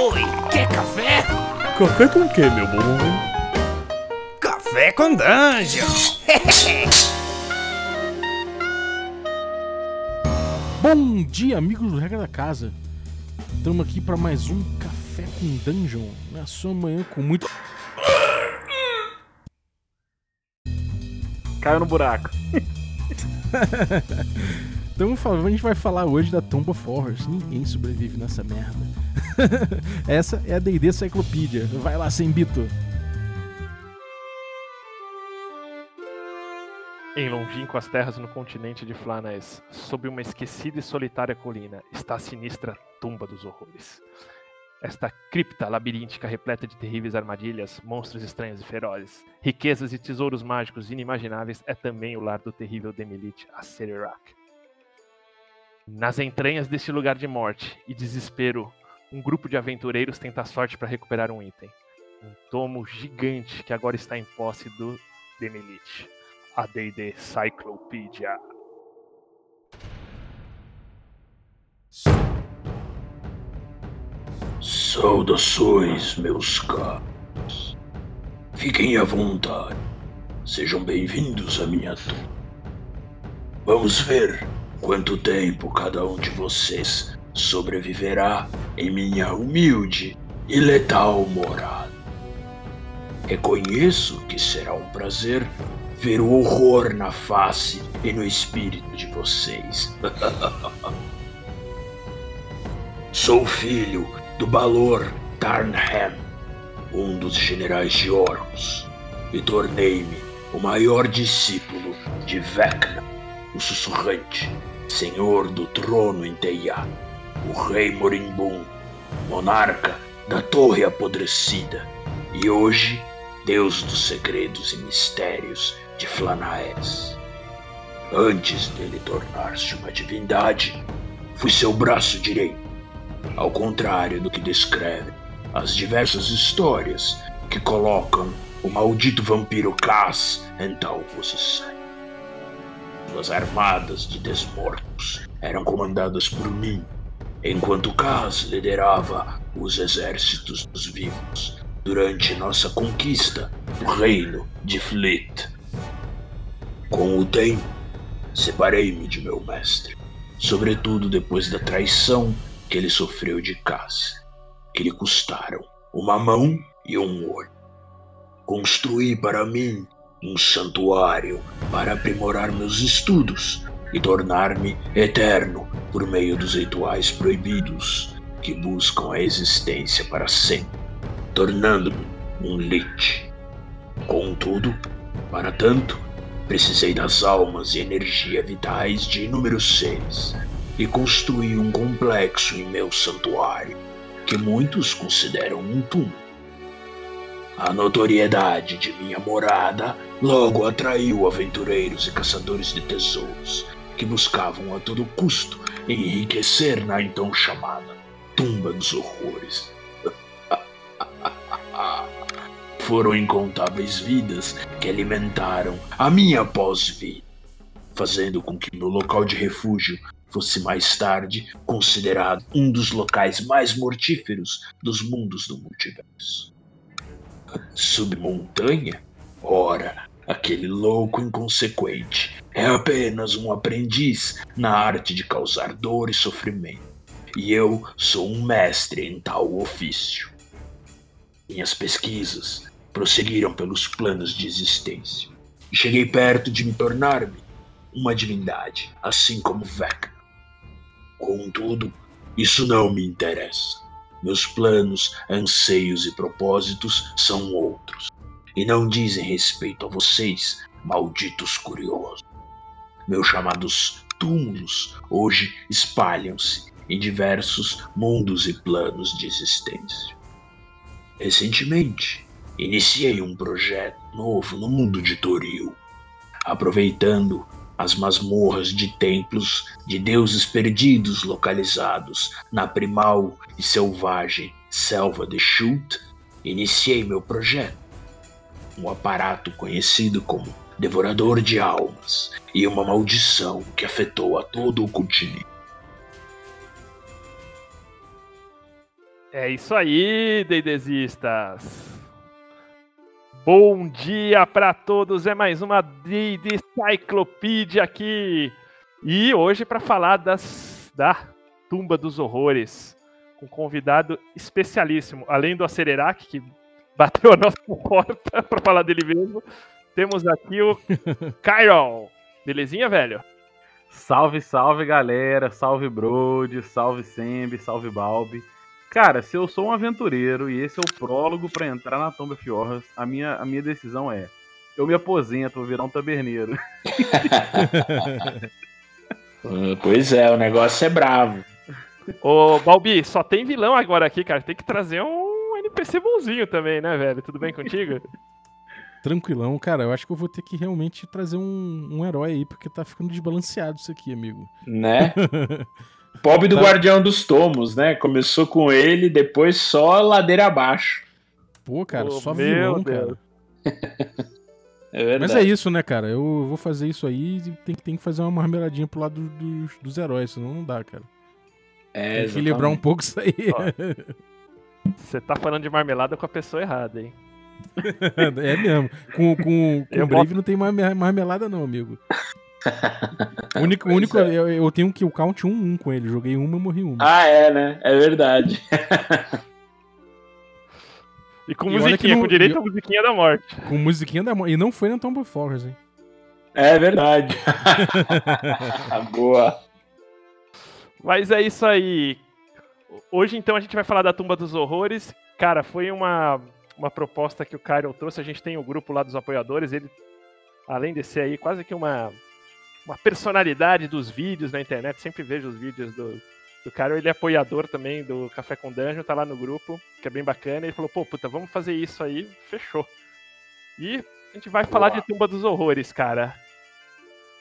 Oi, quer café? Café com o que, meu bom? Café com dungeon. Bom dia, amigos do Regra da Casa. Estamos aqui para mais um Café com Dungeon. Na sua manhã com muito. Caiu no buraco. Então a gente vai falar hoje da Tomb of Horrors. Ninguém sobrevive nessa merda. Essa é a D&D Cyclopedia. Vai lá, sem bito. Em longínquas terras no continente de Flanaes, sob uma esquecida e solitária colina, está a sinistra Tumba dos Horrores. Esta cripta labiríntica repleta de terríveis armadilhas, monstros estranhos e ferozes, riquezas e tesouros mágicos inimagináveis é também o lar do terrível Demilite Acererak. Nas entranhas deste lugar de morte e desespero, um grupo de aventureiros tenta a sorte para recuperar um item. Um tomo gigante que agora está em posse do Demilite. A D&D Cyclopedia. Saudações, meus caros. Fiquem à vontade. Sejam bem-vindos à minha tumba. Vamos ver quanto tempo cada um de vocês sobreviverá em minha humilde e letal morada. Reconheço que será um prazer ver o horror na face e no espírito de vocês. Sou filho do Balor Tarnham, um dos generais de Orcus, e tornei-me o maior discípulo de Vecna, o sussurrante, senhor do trono em Teia, o rei moribundo, monarca da torre apodrecida, e hoje deus dos segredos e mistérios de Flanaes. Antes dele tornar-se uma divindade, fui seu braço direito ao contrário do que descrevem as diversas histórias que colocam o maldito vampiro Cass em tal posição. Suas armadas de desmortos eram comandadas por mim, enquanto Cass liderava os exércitos dos vivos durante nossa conquista do reino de Fleet. Com o tempo, separei-me de meu mestre, sobretudo depois da traição que ele sofreu de caça, que lhe custaram uma mão e um olho. Construí para mim um santuário para aprimorar meus estudos e tornar-me eterno por meio dos rituais proibidos que buscam a existência para sempre, tornando-me um lich. Contudo, para tanto, precisei das almas e energia vitais de inúmeros seres e construí um complexo em meu santuário, que muitos consideram um túmulo. A notoriedade de minha morada logo atraiu aventureiros e caçadores de tesouros, que buscavam a todo custo enriquecer na então chamada Tumba dos Horrores. Foram incontáveis vidas que alimentaram a minha pós-vida, fazendo com que meu local de refúgio fosse mais tarde considerado um dos locais mais mortíferos dos mundos do multiverso. Submontanha? Ora, aquele louco inconsequente é apenas um aprendiz na arte de causar dor e sofrimento, e eu sou um mestre em tal ofício. Minhas pesquisas prosseguiram pelos planos de existência. E cheguei perto de me tornar-me uma divindade, assim como Vecna. Contudo, isso não me interessa. Meus planos, anseios e propósitos são outros, e não dizem respeito a vocês, malditos curiosos. Meus chamados túmulos hoje espalham-se em diversos mundos e planos de existência. Recentemente, iniciei um projeto novo no mundo de Toril, aproveitando as masmorras de templos de deuses perdidos localizados na primal e selvagem selva de Shult, iniciei meu projeto. Um aparato conhecido como Devorador de Almas e uma maldição que afetou a todo o continente. É isso aí, Deidesistas! Bom dia para todos, é mais uma D&D Cyclopedia aqui. E hoje para falar das da Tumba dos Horrores, com um convidado especialíssimo, além do Acererac, que bateu a nossa porta para falar dele mesmo, temos aqui o Kyron. Belezinha, velho? Salve, salve, galera. Salve, Brode. Salve, Sembi. Salve, Balbi. Cara, se eu sou um aventureiro e esse é o prólogo para entrar na Tomba Fjords, a minha, a minha decisão é: eu me aposento, vou virar um taberneiro. pois é, o negócio é bravo. Ô, Balbi, só tem vilão agora aqui, cara. Tem que trazer um NPC bonzinho também, né, velho? Tudo bem contigo? Tranquilão, cara. Eu acho que eu vou ter que realmente trazer um, um herói aí, porque tá ficando desbalanceado isso aqui, amigo. Né? Pobre do tá. Guardião dos Tomos, né? Começou com ele, depois só ladeira abaixo. Pô, cara, só vilão, Deus. cara. É verdade. Mas é isso, né, cara? Eu vou fazer isso aí e tem, tem que fazer uma marmeladinha pro lado dos, dos heróis, senão não dá, cara. É, tem que equilibrar um pouco isso aí. Você tá falando de marmelada com a pessoa errada, hein? é mesmo. Com, com, com o Brave boto... não tem marmelada, não, amigo. O único, único é. eu, eu, tenho que o count 1 1 com ele. Joguei uma, morri uma. Ah, é, né? É verdade. e com e musiquinha, não, com direito eu... à musiquinha da morte. Com musiquinha da morte. E não foi na Tomb of Horrors, hein? É verdade. Boa. Mas é isso aí. Hoje, então, a gente vai falar da Tumba dos Horrores. Cara, foi uma, uma proposta que o Cairo trouxe. A gente tem o grupo lá dos apoiadores. Ele, além de ser aí quase que uma, uma personalidade dos vídeos na internet, sempre vejo os vídeos do, do Cairo. Ele é apoiador também do Café com Dungeon, tá lá no grupo, que é bem bacana. Ele falou: pô, puta, vamos fazer isso aí. Fechou. E a gente vai Boa. falar de Tumba dos Horrores, cara.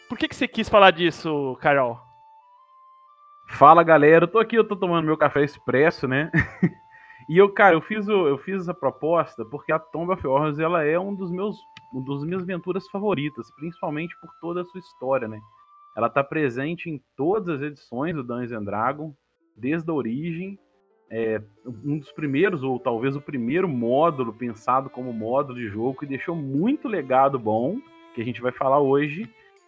Por que, que você quis falar disso, Carol? Fala galera, eu tô aqui, eu tô tomando meu café expresso, né? e eu, cara, eu fiz, o, eu fiz essa proposta porque a Tomb of Horrors ela é um dos meus, um dos minhas aventuras favoritas, principalmente por toda a sua história, né? Ela tá presente em todas as edições do Dungeons and Dragons, desde a origem. É um dos primeiros, ou talvez o primeiro módulo pensado como módulo de jogo que deixou muito legado bom, que a gente vai falar hoje.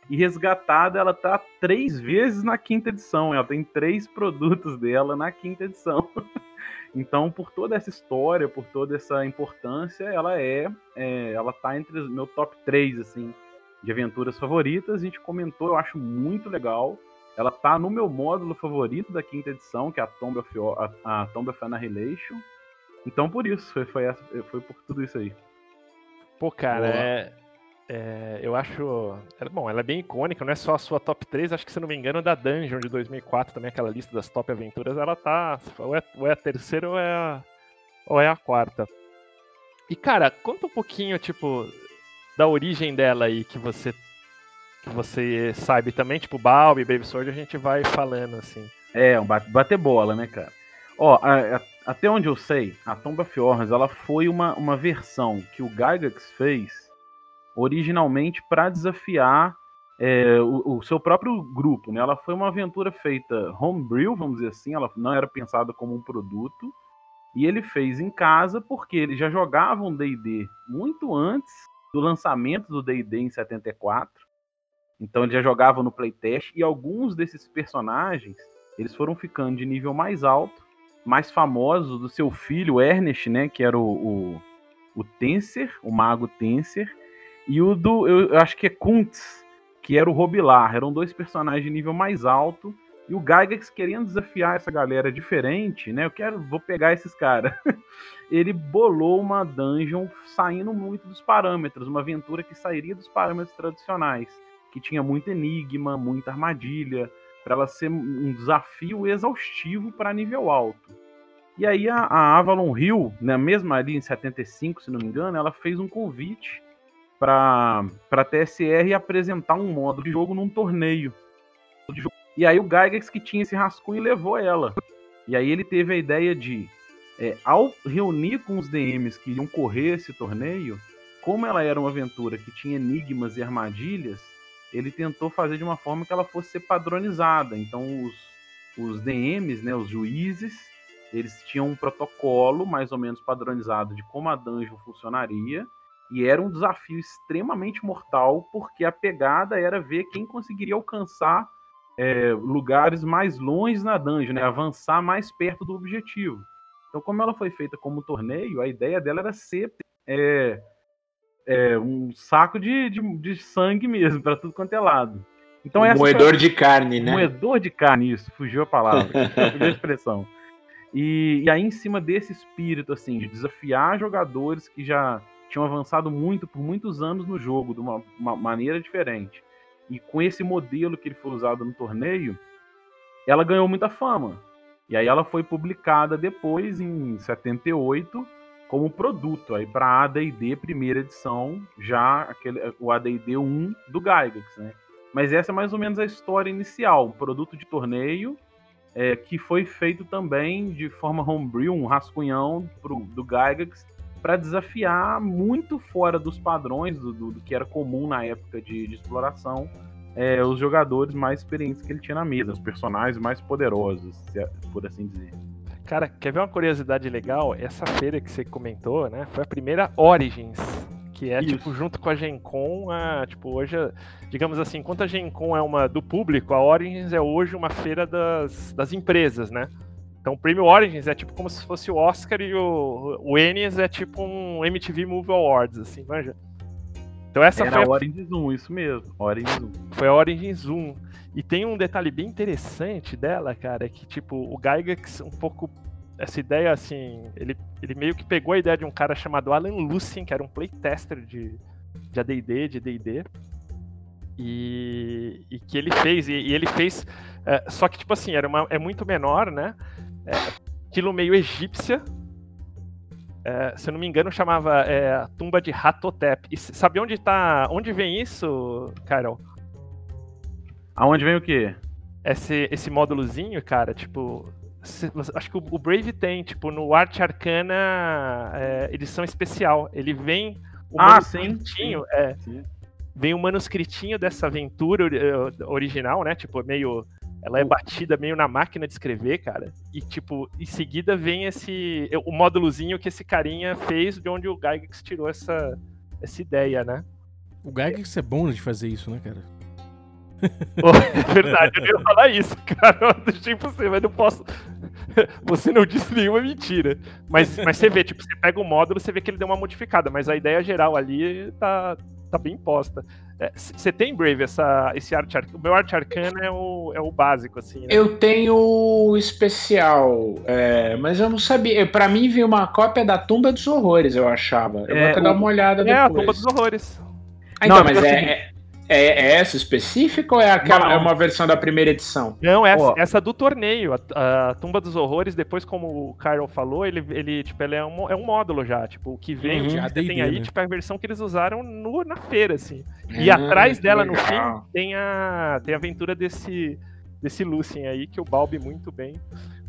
E resgatada, ela tá três vezes na quinta edição. Ela tem três produtos dela na quinta edição. então, por toda essa história, por toda essa importância, ela é, é ela tá entre os meu top 3, assim, de aventuras favoritas. A gente comentou, eu acho muito legal. Ela tá no meu módulo favorito da quinta edição, que é a Tomb of, a, a Tomb of Annihilation. Então, por isso, foi, foi, foi por tudo isso aí. Pô, cara, é, é, eu acho. Bom, ela é bem icônica, não é só a sua top 3, acho que se não me engano, da Dungeon de 2004, também aquela lista das top aventuras, ela tá. Ou é, ou é a terceira ou é a, ou é a quarta. E cara, conta um pouquinho, tipo, da origem dela aí que você que você sabe também, tipo, Balbi, Baby Sword, a gente vai falando assim. É, um bater bola, né, cara? Ó, a, a, até onde eu sei, a Tomba Fjords, ela foi uma, uma versão que o Gygax fez originalmente para desafiar é, o, o, seu próprio grupo. Né? Ela foi uma aventura feita homebrew, vamos dizer assim, ela não era pensada como um produto. E ele fez em casa porque ele já jogava um D&D muito antes do lançamento do D&D em 74. Então ele já jogava no playtest e alguns desses personagens, eles foram ficando de nível mais alto, mais famosos do seu filho Ernest, né, que era o, o, o Tenser, o mago Tenser, e o do, eu, acho que é Kuntz, que era o Robilar. Eram dois personagens de nível mais alto. E o Gygax querendo desafiar essa galera diferente, né? Eu quero, vou pegar esses caras. Ele bolou uma dungeon saindo muito dos parâmetros, uma aventura que sairia dos parâmetros tradicionais, que tinha muito enigma, muita armadilha, para ela ser um desafio exaustivo para nível alto. E aí a, a Avalon Hill, né, mesmo ali em 75, se não me engano, ela fez um convite para a TSR apresentar um modo de jogo num torneio. E aí o Gygax que tinha esse rascunho levou ela. E aí ele teve a ideia de, é, ao reunir com os DMs que iam correr esse torneio, como ela era uma aventura que tinha enigmas e armadilhas, ele tentou fazer de uma forma que ela fosse padronizada. Então os, os DMs, né, os juízes, Eles tinham um protocolo mais ou menos padronizado de como a dungeon funcionaria. E era um desafio extremamente mortal, porque a pegada era ver quem conseguiria alcançar é, lugares mais longe na dungeon, né? avançar mais perto do objetivo. Então, como ela foi feita como torneio, a ideia dela era ser é, é, um saco de, de, de sangue mesmo, para tudo quanto é lado. Então, um moedor foi... de carne, né? Moedor de carne, isso, fugiu a palavra, fugiu a expressão. E, e aí, em cima desse espírito, assim, de desafiar jogadores que já tinham avançado muito por muitos anos no jogo, de uma, uma maneira diferente. E com esse modelo que ele foi usado no torneio, ela ganhou muita fama. E aí ela foi publicada depois, em 78, como produto aí para AD&D primeira edição, já aquele, o AD&D 1 do Gygax, né? Mas essa é mais ou menos a história inicial, um produto de torneio é, que foi feito também de forma homebrew, um rascunhão pro, do Gygax, para desafiar muito fora dos padrões do, do, do, que era comum na época de, de exploração é, os jogadores mais experientes que ele tinha na mesa, os personagens mais poderosos, por assim dizer. Cara, quer ver uma curiosidade legal? Essa feira que você comentou, né? Foi a primeira Origins, que é Isso. tipo junto com a Gen Con, a, tipo hoje, digamos assim, enquanto a Gen Con é uma do público, a Origins é hoje uma feira das, das empresas, né? Então o Prêmio Origins é tipo como se fosse o Oscar e o, o Ennis é tipo um MTV Movie Awards, assim, manja? Então essa Era foi a Origins 1, isso mesmo, Origins 1. Foi a Origins 1. E tem um detalhe bem interessante dela, cara, é que tipo, o Gygax um pouco essa ideia assim, ele, ele meio que pegou a ideia de um cara chamado Alan Lucien, que era um playtester de de AD&D, de D&D. E, e que ele fez, e, e ele fez, é, só que tipo assim, era uma, é muito menor, né? É, aquilo meio egípcia, é, se eu não me engano, chamava é, a tumba de Hatotep. E sabe onde tá. Onde vem isso, Carol? Aonde vem o quê? Esse, esse módulozinho, cara, tipo. Se, acho que o, o, Brave tem, tipo, no Arte Arcana é, edição especial. Ele vem. O ah, sim. sim. É, sim. Vem o manuscritinho dessa aventura eh, original, né? Tipo, meio ela é batida meio na máquina de escrever, cara. E, tipo, em seguida vem esse. O módulozinho que esse carinha fez, de onde o Gygax tirou essa, essa ideia, né? O Gygax é bom de fazer isso, né, cara? Oh, é verdade, eu ia falar isso, cara. Eu deixei você, mas não posso. Você não disse nenhuma mentira. Mas, mas você vê, tipo, você pega o módulo, você vê que ele deu uma modificada, mas a ideia geral ali tá, tá bem posta. Você é, tem, Brave, essa, esse arte arcana? O meu arte arcana é o, é o básico, assim. Né? Eu tenho o especial, é, mas eu não sabia. Para mim veio uma cópia da Tumba dos Horrores, eu achava. Eu é, vou até o, dar uma olhada é, depois. É, a Tumba dos Horrores. Ah, então, não, mas é, é é, é, essa específica ou é aquela não, é uma versão da primeira edição? Não, essa, essa do torneio. A, a, Tumba dos Horrores, depois, como o Carol falou, ele, ele, tipo, ele é, um, é um módulo já. Tipo, o que vem, uhum, que tem aí, né? tipo, é a versão que eles usaram no, na feira, assim. E uhum, atrás dela, legal. no fim, tem a, tem a aventura desse, desse Lucien aí, que o Balbi muito bem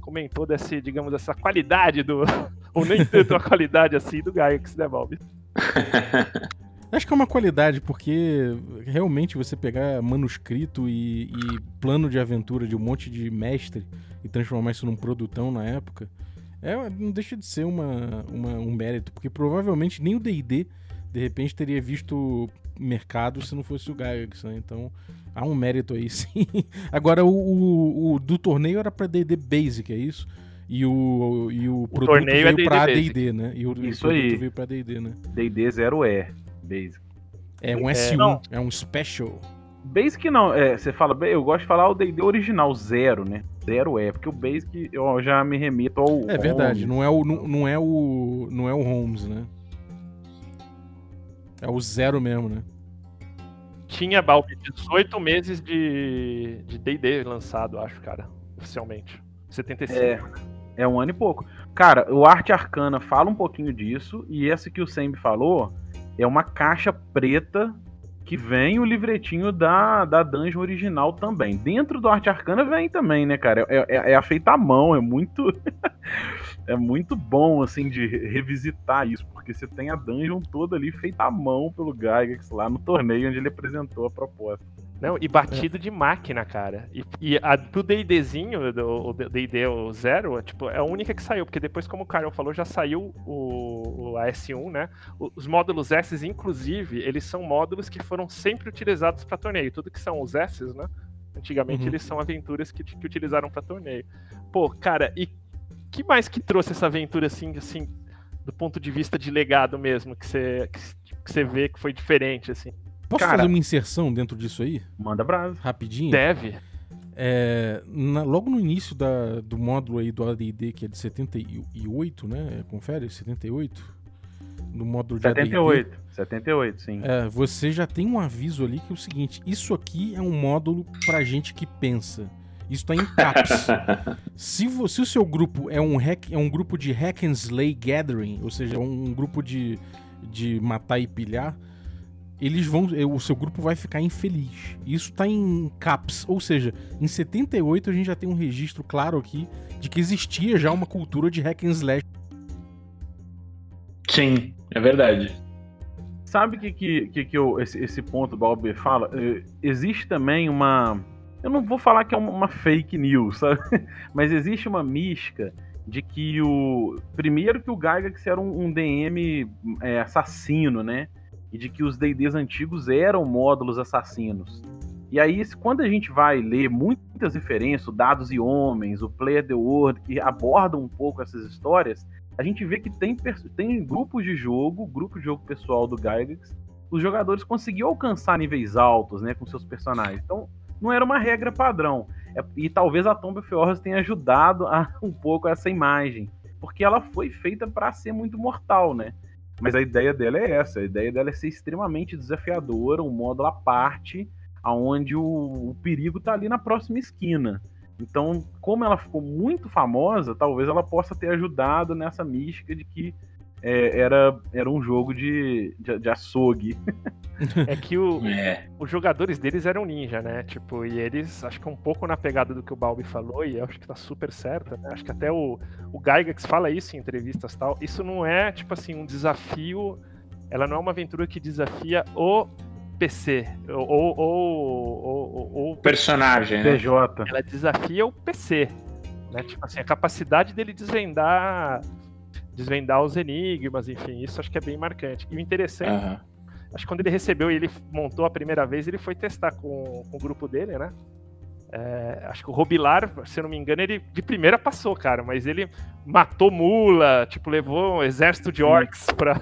comentou desse, digamos, essa qualidade do. ou nem tanto a qualidade assim do Gygax, né, Balbi? Acho que é uma qualidade, porque realmente você pegar manuscrito e, e, plano de aventura de um monte de mestre e transformar isso num produtão na época, é, não deixa de ser uma, uma um mérito, porque provavelmente nem o D&D, de repente, teria visto mercado se não fosse o Gygax, né? Então, há um mérito aí, sim. Agora, o, o, o do torneio era para D&D Basic, é isso? E o, e o, o produto veio é para D&D, né? E o, Isso o aí. veio para D&D, né? D&D 0E. Basic. É um S1, é, é um Special. Basic não, é, você fala, eu gosto de falar o D&D original, zero, né? Zero é, porque o Basic eu já me remito ao É verdade, não é o não, não, é o não é o Holmes, né? É o zero mesmo, né? Tinha Balbi 18 meses de de D&D lançado, acho, cara, oficialmente. 75. É, é um ano e pouco. Cara, o Arte Arcana fala um pouquinho disso e essa que o Sembi falou, é uma caixa preta que vem o livretinho da, da dungeon original também. Dentro do Arte Arcana vem também, né, cara? É, é, é feita à mão, é muito. é muito bom, assim, de revisitar isso, porque você tem a dungeon toda ali feita à mão pelo Gygax lá no torneio onde ele apresentou a proposta. Não, e batido de máquina, cara. E, e a, pro D&Dzinho, do- o D&D o Zero, tipo, é a única que saiu, porque depois, como o Carol falou, já saiu o, o a S1, né? Os módulos S, inclusive, eles são módulos que foram sempre utilizados para torneio. Tudo que são os S, né? Antigamente Uhum. eles são aventuras que, que utilizaram para torneio. Pô, cara, e que mais que trouxe essa aventura assim, assim, do ponto de vista de legado mesmo, que você que, que você vê que foi diferente, assim? Posso Cara- fazer uma inserção dentro disso aí? Manda brasa. Rapidinho? Deve. É, na- logo no início da- do módulo aí do AD&D, que é de 78, né? Confere, 78? No módulo de AD&D. 78. 78, sim. É, você já tem um aviso ali que é o seguinte: isso aqui é um módulo pra gente que pensa. Isso tá em caps. se, se o seu grupo é um, hack, é um grupo de hack and slay gathering, ou seja, um grupo de, de matar e pilhar, eles vão, é, o seu grupo vai ficar infeliz. Isso tá em caps, ou seja, em 78 a gente já tem um registro claro aqui de que existia já uma cultura de hack and slash. Sim, é verdade. Sabe o que, que, que, que eu- esse, esse ponto do Balber fala? Eh, Existe também uma. Eu não vou falar que é uma, uma fake news, sabe? Mas existe uma mística de que o. Primeiro que o Gygax era um, um DM é, assassino, né? E de que os DDs antigos eram módulos assassinos. E aí, quando a gente vai ler muitas referências, o Dados e Homens, o Player the World, que abordam um pouco essas histórias, a gente vê que tem, tem grupos de jogo, grupo de jogo pessoal do Gygax, os jogadores conseguiam alcançar níveis altos, né, com seus personagens. Então, não era uma regra padrão. É- e talvez a Tomb of Horrors tenha ajudado a, um pouco essa imagem, porque ela foi feita para ser muito mortal, né? Mas a ideia dela é essa, a ideia dela é ser extremamente desafiadora, um módulo à parte, aonde o, o perigo tá ali na próxima esquina. Então, como ela ficou muito famosa, talvez ela possa ter ajudado nessa mística de que é, era, era um jogo de, de, de açougue. É que o, É. os jogadores deles eram ninja, né? Tipo, e eles, acho que um pouco na pegada do que o Balbi falou, e eu acho que tá super certo, né? Acho que até o, o Gygax fala isso em entrevistas e tal. Isso não é, tipo assim, um desafio. Ela não é uma aventura que desafia o PC. Ou. ou, ou- Personagem, né? PJ. ela desafia o PC. Né? Tipo assim, a capacidade dele desvendar. Desvendar os enigmas, enfim, isso acho que é bem marcante. E o interessante Aham. Acho que quando ele recebeu e ele montou a primeira vez, ele foi testar com, com o grupo dele, né? É, acho que o Robilar, se eu não me engano, ele de primeira passou, cara, mas ele matou mula, tipo, levou um exército de orcs pra.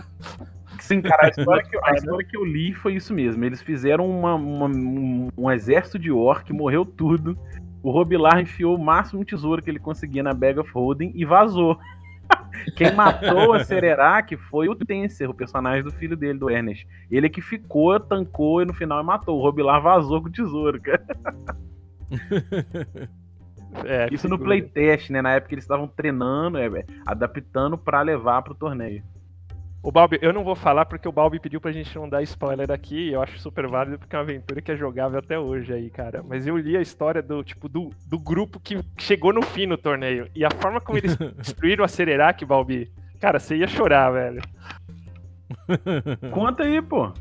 Sim, cara, a história, que, eu- a história que eu li foi isso mesmo. Eles fizeram uma- uma- um, um exército de orc, morreu tudo. O Robilar enfiou o máximo tesouro que ele conseguia na Bag of Holding e vazou. Quem matou a Sererac foi o Tenser, o personagem do filho dele, do Ernest. Ele que ficou, tancou e no final matou. O Robilar vazou com o tesouro, cara. É, Isso no playtest, né? Na época eles estavam treinando, é, é, adaptando pra levar pro torneio. O Balbi, eu não vou falar porque o Balbi pediu pra gente não dar spoiler aqui, e eu acho super válido porque é uma aventura que é jogável até hoje aí, cara. Mas eu li a história do, tipo, do, do grupo que chegou no fim no torneio. E a forma como eles destruíram a Sererac, Balbi, cara, você ia chorar, velho. Conta aí, pô.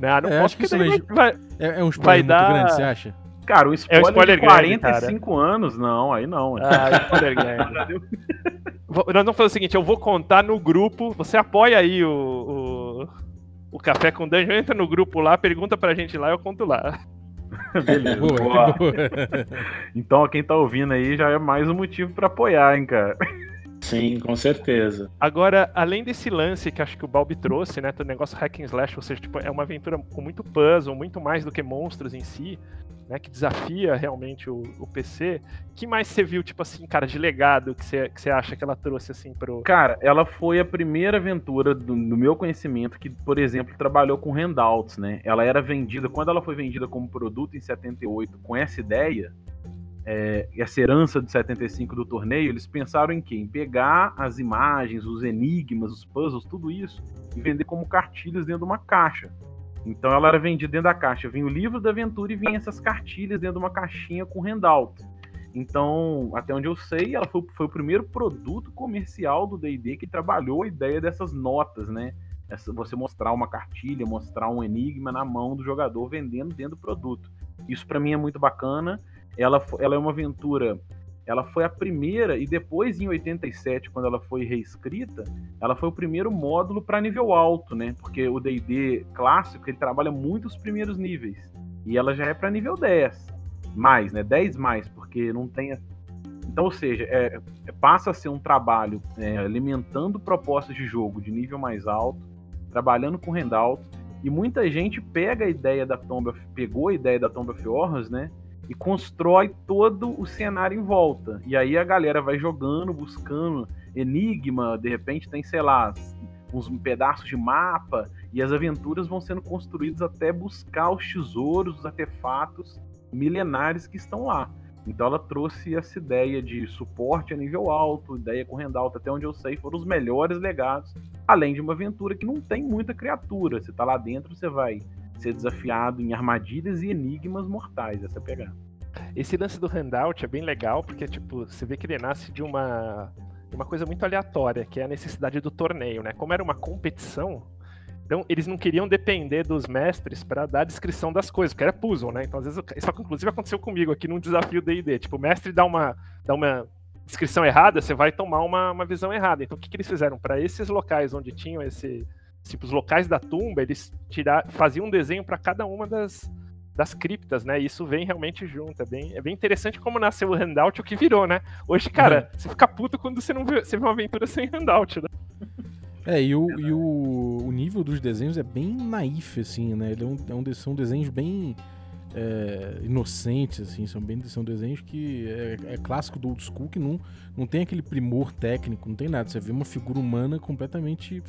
Não, não É, posso acho que porque daí isso vai- vai, É, é um spoiler Vai muito dar- grande, você acha? Cara, o spoiler, spoiler de grande, 45 anos, não, aí não. Ah, spoiler grande. Nós vamos fazer o seguinte, eu vou contar no grupo, você apoia aí o, o, o Café com Dungeon, entra no grupo lá, pergunta pra gente lá, eu conto lá. Beleza. Boa, Boa. boa. Então, ó, quem tá ouvindo aí já é mais um motivo pra apoiar, hein, cara. Sim, com certeza. Agora, além desse lance que acho que o Balbi trouxe, né, do negócio hack and slash, ou seja, tipo, é uma aventura com muito puzzle, muito mais do que monstros em si, né, que desafia realmente o, o PC. que mais você viu, tipo assim, cara, de legado que você, que você acha que ela trouxe, assim, pro... Cara, ela foi a primeira aventura do, do meu conhecimento que, por exemplo, trabalhou com handouts, né? Ela era vendida, quando ela foi vendida como produto em 78 com essa ideia, é, essa herança de 75 do torneio, eles pensaram em quê? Em pegar as imagens, os enigmas, os puzzles, tudo isso, e vender como cartilhas dentro de uma caixa. Então ela era vendida dentro da caixa. Vinha o livro da aventura e vinha essas cartilhas dentro de uma caixinha com handout. Então, até onde eu sei, ela foi, foi o primeiro produto comercial do D&D que trabalhou a ideia dessas notas, né? Essa, você mostrar uma cartilha, mostrar um enigma na mão do jogador vendendo dentro do produto. Isso para mim é muito bacana. Ela, ela é uma aventura ela foi a primeira, e depois em 87, quando ela foi reescrita, ela foi o primeiro módulo para nível alto, né? Porque o DD clássico ele trabalha muito os primeiros níveis. E ela já é para nível 10. Mais, né? 10 mais, porque não tem. Então, ou seja, é, é, passa a ser um trabalho é, alimentando propostas de jogo de nível mais alto, trabalhando com handout. E muita gente pega a ideia da Tomb of, pegou a ideia da Tomb of Horrors, né? E constrói todo o cenário em volta. E aí a galera vai jogando, buscando enigma, de repente tem, sei lá, uns pedaços de mapa, e as aventuras vão sendo construídas até buscar os tesouros, os artefatos milenares que estão lá. Então ela trouxe essa ideia de suporte a nível alto, ideia com renda alta, até onde eu sei, foram os melhores legados, além de uma aventura que não tem muita criatura. Você tá lá dentro, você vai ser desafiado em armadilhas e enigmas mortais, essa pegada. Esse lance do handout é bem legal, porque tipo, você vê que ele nasce de uma, uma coisa muito aleatória, que é a necessidade do torneio, né? Como era uma competição, então eles não queriam depender dos mestres para dar a descrição das coisas, porque era puzzle, né? Então às vezes isso inclusive aconteceu comigo aqui num desafio D&D, tipo, o mestre dá uma dá uma descrição errada, você vai tomar uma, uma visão errada. Então o que, que eles fizeram para esses locais onde tinham esse tipo, os locais da tumba, eles tirar, faziam um desenho para cada uma das, das criptas, né? E isso vem realmente junto. É bem, é bem interessante como nasceu o handout o que virou, né? Hoje, cara, uhum. você fica puto quando você não vê, você vê uma aventura sem handout, né? É, e, o, e o, o nível dos desenhos é bem naif, assim, né? Ele é um, é um, são desenhos bem é, inocentes, assim, são bem são desenhos que é, é, clássico do old school, que não, não tem aquele primor técnico, não tem nada. Você vê uma figura humana completamente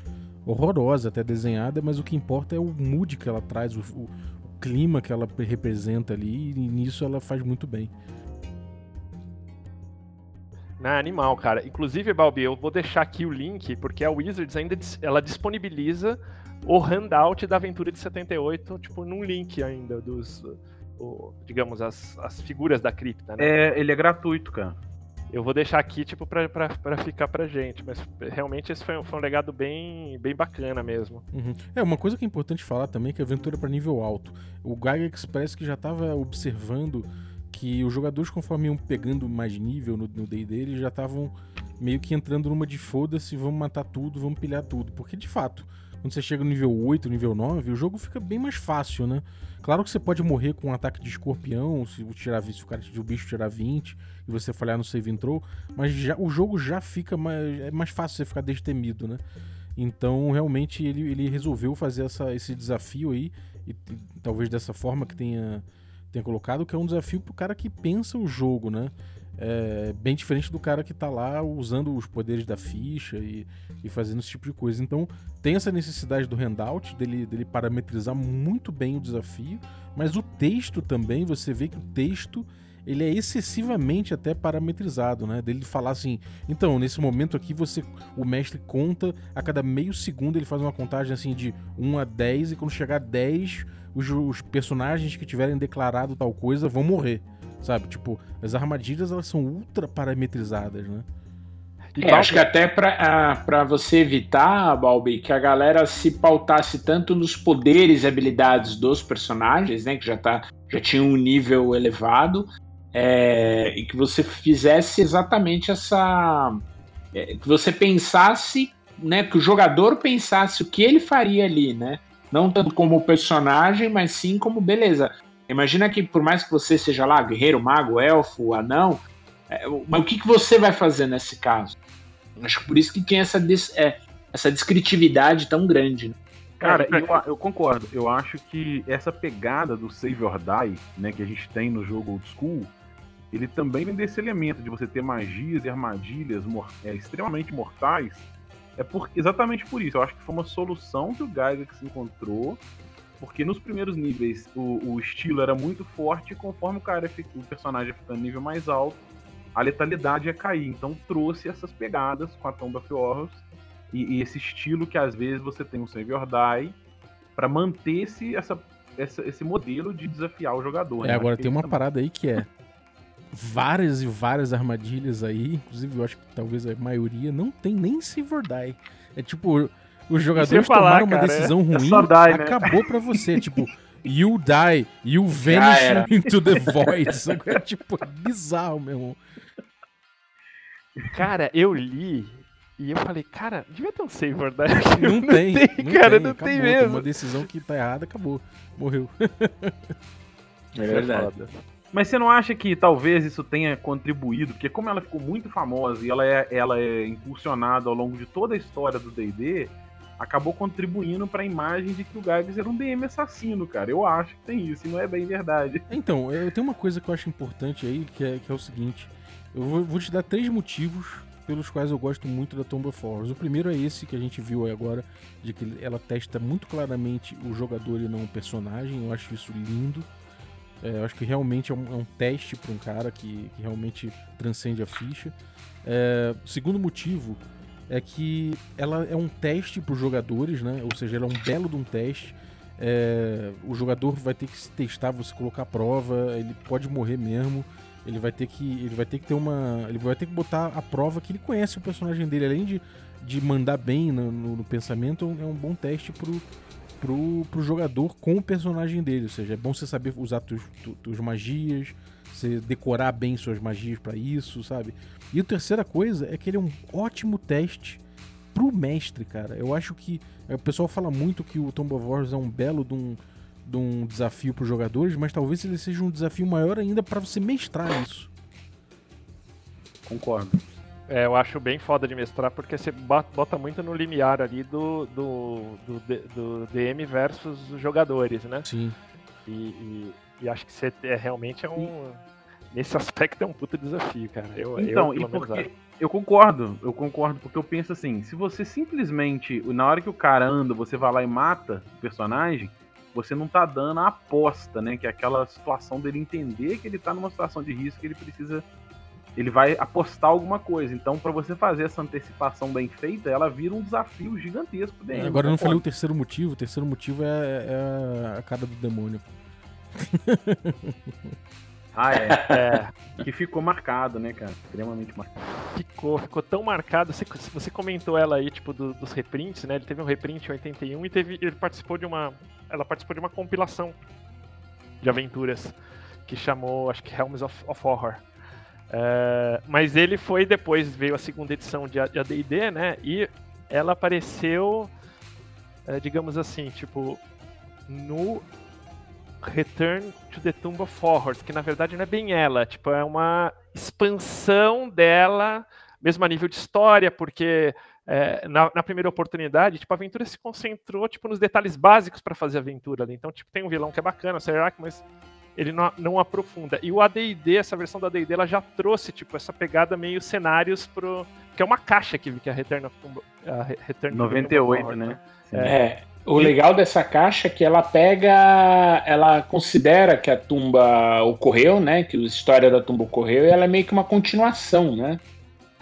horrorosa até desenhada, mas o que importa é o mood que ela traz, o, o, o clima que ela representa ali, e nisso ela faz muito bem. Na é animal, cara. Inclusive, Balbi, eu vou deixar aqui o link, porque a Wizards ainda ela disponibiliza o handout da aventura de 78, tipo, num link ainda dos, o, digamos, as, as figuras da cripta, né? É, ele é gratuito, cara. Eu vou deixar aqui, tipo, pra, pra, pra ficar pra gente. Mas realmente esse foi, foi um legado bem, bem bacana mesmo. Uhum. É, uma coisa que é importante falar também é que a aventura é pra nível alto. O Gaia Express que já tava observando que os jogadores, conforme iam pegando mais nível no D&D, eles já estavam meio que entrando numa de foda-se, vamos matar tudo, vamos pilhar tudo. Porque, de fato, quando você chega no nível 8, nível 9, o jogo fica bem mais fácil, né? Claro que você pode morrer com um ataque de escorpião, se o, tirar, se o, cara, se o bicho tirar 20 e você falhar no save intro, mas já, o jogo já fica mais. É mais fácil você ficar destemido, né? Então, realmente, ele, ele resolveu fazer essa, esse desafio aí, e, e talvez dessa forma que tenha, tenha colocado, que é um desafio pro cara que pensa o jogo, né? É bem diferente do cara que tá lá usando os poderes da ficha e, e fazendo esse tipo de coisa. Então, tem essa necessidade do handout, dele, dele parametrizar muito bem o desafio, mas o texto também, você vê que o texto ele é excessivamente até parametrizado, né? Dele falar assim, então, nesse momento aqui você o mestre conta a cada meio segundo ele faz uma contagem assim de 1 a 10 e quando chegar a 10, os, os personagens que tiverem declarado tal coisa vão morrer sabe? Tipo, as armadilhas elas são ultra parametrizadas, né? É, acho que até para você evitar, Balbi, que a galera se pautasse tanto nos poderes e habilidades dos personagens, né, que já, tá, já tinha um nível elevado, é, e que você fizesse exatamente essa. É, que você pensasse, né, que o jogador pensasse o que ele faria ali, né? Não tanto como personagem, mas sim como, beleza, Imagina que por mais que você seja lá guerreiro, mago, elfo, anão, é, mas o que, que você vai fazer nesse caso? Acho que por isso que tem essa, des, é, essa descritividade tão grande. Né? Cara, eu, eu, concordo. Eu acho que essa pegada do Save or Die, né, que a gente tem no jogo Old School, ele também vem desse elemento de você ter magias e armadilhas mor é, extremamente mortais. É por, exatamente por isso. Eu acho que foi uma solução que o Gygax encontrou porque nos primeiros níveis o, o estilo era muito forte e conforme o cara o personagem ficando nível mais alto, a letalidade ia cair. Então trouxe essas pegadas com a Tomb of Horrors e, e esse estilo que às vezes você tem um Save or Die para manter esse, essa, essa, esse modelo de desafiar o jogador. É, né? agora tem uma também... parada aí que é várias e várias armadilhas aí, inclusive eu acho que talvez a maioria não tem nem Save or Die. É tipo, os jogadores falar, tomaram uma cara, decisão é, ruim, é die, né? acabou pra você. tipo, You die, you vanish into the void. É tipo bizarro, meu irmão. Cara, eu li e eu falei, cara, devia ter um save word Não, não tem, tem não cara, tem, não acabou, tem mesmo. Uma decisão que tá errada, acabou. Morreu. É verdade. Mas você não acha que talvez isso tenha contribuído? Porque como ela ficou muito famosa e ela é, ela é impulsionada ao longo de toda a história do D&D, acabou contribuindo para a imagem de que o Gygax era um DM assassino, cara. Eu acho que tem isso, e não é bem verdade. Então, eu tenho uma coisa que eu acho importante aí, que é, que é o seguinte. Eu vou, vou te dar três motivos pelos quais eu gosto muito da Tomb of Horrors. O primeiro é esse que a gente viu agora, de que ela testa muito claramente o jogador e não o personagem. Eu acho isso lindo. É, eu acho que realmente é um, é um teste para um cara que, que, realmente transcende a ficha. É, segundo motivo é que ela é um teste para os jogadores, né? Ou seja, ela é um belo de um teste. É, o jogador vai ter que se testar, você colocar a prova, ele pode morrer mesmo. Ele vai ter que. Ele vai ter que ter uma. Ele vai ter que botar a prova que ele conhece o personagem dele. Além de, de mandar bem no, no, no pensamento, é um bom teste pro, pro, pro jogador com o personagem dele. Ou seja, é bom você saber usar tuas, tuas magias, você decorar bem suas magias para isso, sabe? E a terceira coisa é que ele é um ótimo teste pro mestre, cara. Eu acho que. O pessoal fala muito que o Tomb of Wars é um belo de um de um desafio para os jogadores, mas talvez ele seja um desafio maior ainda para você mestrar isso. Concordo. É, eu acho bem foda de mestrar porque você bota muito no limiar ali do, do, do, do DM versus os jogadores, né? Sim. E, e, e acho que você é, realmente é um. Nesse aspecto é um puta desafio, cara. Eu, então, eu, e porque, eu concordo, eu concordo, porque eu penso assim, se você simplesmente, na hora que o cara anda, você vai lá e mata o personagem, você não tá dando a aposta, né? Que é aquela situação dele entender que ele tá numa situação de risco, que ele precisa. Ele vai apostar alguma coisa. Então, para você fazer essa antecipação bem feita, ela vira um desafio gigantesco dele. É, agora eu não falei o terceiro motivo. O terceiro motivo é, é a cara do demônio. Ah, é. é. Que ficou marcado, né, cara? Extremamente marcado. Ficou, ficou tão marcado. Você, você comentou ela aí, tipo, do, dos reprints, né? Ele teve um reprint em 81 e teve, ele participou de uma. Ela participou de uma compilação de aventuras que chamou, acho que Helms of, of Horror. É, mas ele foi depois, veio a segunda edição de AD&D, né? E ela apareceu, é, digamos assim, tipo, no Return to the Tomb of Horrors, que na verdade não é bem ela, tipo, é uma expansão dela, mesmo a nível de história, porque é, na, na, primeira oportunidade, tipo, a aventura se concentrou tipo, nos detalhes básicos para fazer a aventura ali. Então, tipo, tem um vilão que é bacana, o Serac, mas ele não, não aprofunda. E o AD&D, essa versão do AD&D, ela já trouxe, tipo, essa pegada meio cenários pro... Que é uma caixa que, que é a Return of Tomb... A Return 98, né? É, é, o legal dessa caixa é que ela pega, ela considera que a tumba ocorreu, né? Que a história da tumba ocorreu e ela é meio que uma continuação, né?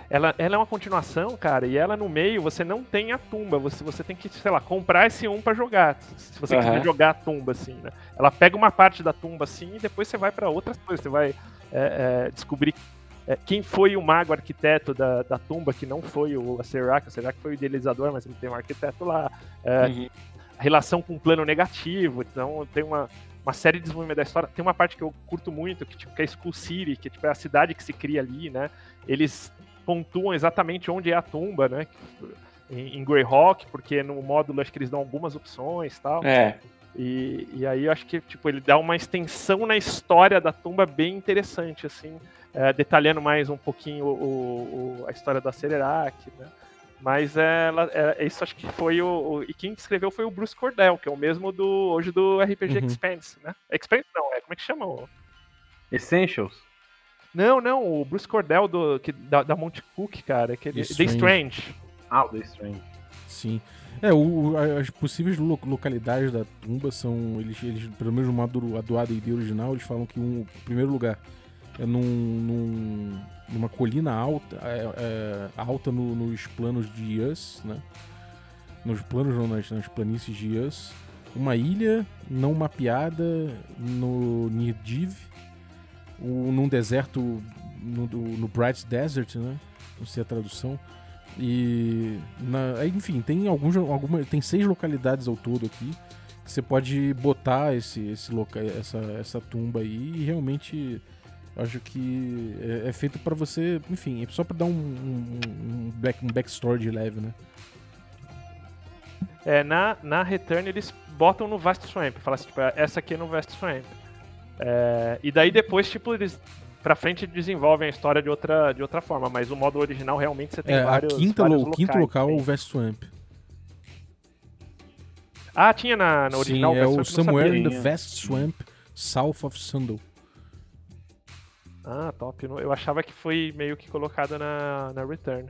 Ela, ela é uma continuação, cara, e ela no meio você não tem a tumba, você, você tem que, sei lá, comprar esse um para jogar, se você uhum. quiser jogar a tumba, assim, né? Ela pega uma parte da tumba, assim, e depois você vai para outras coisas, você vai é, é, descobrir é, quem foi o mago arquiteto da, da tumba, que não foi o Serac, o Serac foi o idealizador, mas ele tem um arquiteto lá. É, uhum relação com o plano negativo. Então tem uma, uma série de desenvolvimento da história. Tem uma parte que eu curto muito, que, tipo, que é Skull City, que tipo, é a cidade que se cria ali, né? Eles pontuam exatamente onde é a tumba, né? Em, em Greyhawk, porque no módulo acho que eles dão algumas opções tal. É. E, e aí eu acho que tipo, ele dá uma extensão na história da tumba bem interessante, assim, é, detalhando mais um pouquinho o, o, a história da Cererac, né? Mas ela, é, isso acho que foi o, o, E quem escreveu foi o Bruce Cordell, que é o mesmo do hoje do RPG uhum. Expanse, né? Expanse não, é como é que chama? Essentials? Não, não, o Bruce Cordell do, que, da, da Monte Cook, cara, que, The, Strange. The Strange. Ah, o The Strange. Sim. É, o, as possíveis localidades da tumba são. Eles, eles pelo menos no modo do AD&D original, eles falam que um primeiro lugar é num, num, numa colina alta, é, é, alta no, nos planos de Yas, né? Nos planos, não, nas, nas planícies de Yas. Uma ilha não mapeada no Nirdiv, num deserto, no, no Bright Desert, né? Não sei a tradução. E, na, enfim, tem alguns, alguma, tem seis localidades ao todo aqui. que você pode botar esse, esse loca, essa, essa tumba aí e realmente acho que é, é feito para você, enfim, é só para dar um, um, um, back, um backstory de leve, né? É, na, na Return eles botam no Vast Swamp, fala assim, tipo, essa aqui é no Vast Swamp. É, e daí depois, tipo, eles pra frente desenvolvem a história de outra, de outra forma, mas o modo original realmente você tem é, vários. A quinta, vários o quinto local é o Vast Swamp. Ah, tinha na, na original Sim, é o Somewhere in the Vast Swamp, South of Sundle. Ah, top. Eu achava que foi meio que colocado na, na Return.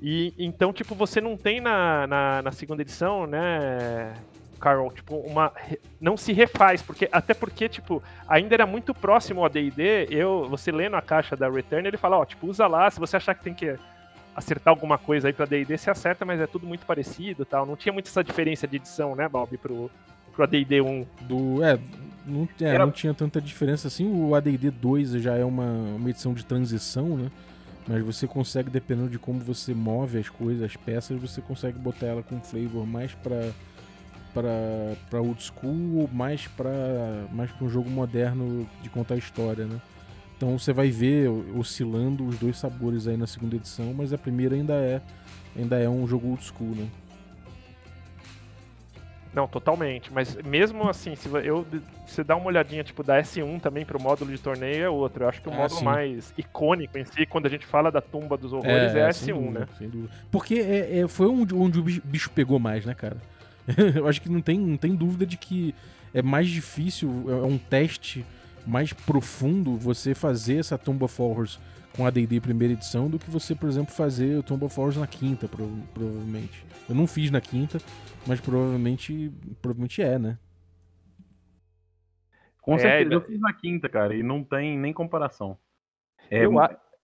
E então, tipo, você não tem na, na, na segunda edição, né, Carol, tipo, uma. Não se refaz, porque. Até porque, tipo, ainda era muito próximo ao ADD. Eu, você lendo a caixa da Return, ele fala, ó, tipo, usa lá, se você achar que tem que acertar alguma coisa aí pra DD, você acerta, mas é tudo muito parecido tal. Não tinha muito essa diferença de edição, né, Bob, pro, pro ADD 1. Do, é, não, é, Era... não tinha tanta diferença assim. O ADD 2 já é uma, uma edição de transição, né? Mas você consegue, dependendo de como você move as coisas, as peças, você consegue botar ela com flavor mais pra, pra, pra old school ou mais pra, mais pra um jogo moderno de contar história, né? Então você vai ver oscilando os dois sabores aí na segunda edição, mas a primeira ainda é ainda é um jogo old school, né? Não, totalmente. Mas mesmo assim, se eu você dá uma olhadinha tipo da S1 também pro módulo de torneio é outro. Eu acho que o é, módulo sim. mais icônico em si, quando a gente fala da tumba dos horrores, é, é a S1, dúvida, né? Sem dúvida. Porque é, é, foi onde, onde o bicho pegou mais, né, cara? eu acho que não tem, não tem dúvida de que é mais difícil, é um teste mais profundo você fazer essa Tomb of Horrors com a D&D primeira edição do que você, por exemplo, fazer o Tomb of Horrors na quinta, provavelmente. Eu não fiz na quinta, mas provavelmente, provavelmente é, né? Com é, certeza, eu fiz na quinta, cara, e não tem nem comparação. É, eu...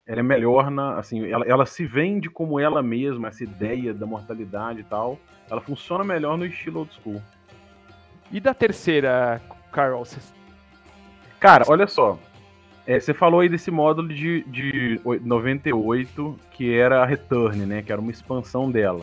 Ela é melhor na. Assim, ela, ela se vende como ela mesma, essa ideia da mortalidade e tal. Ela funciona melhor no estilo old school. E da terceira, Carol? Cara, olha só. É, você falou aí desse módulo de, de 98, que era a Return, né? Que era uma expansão dela.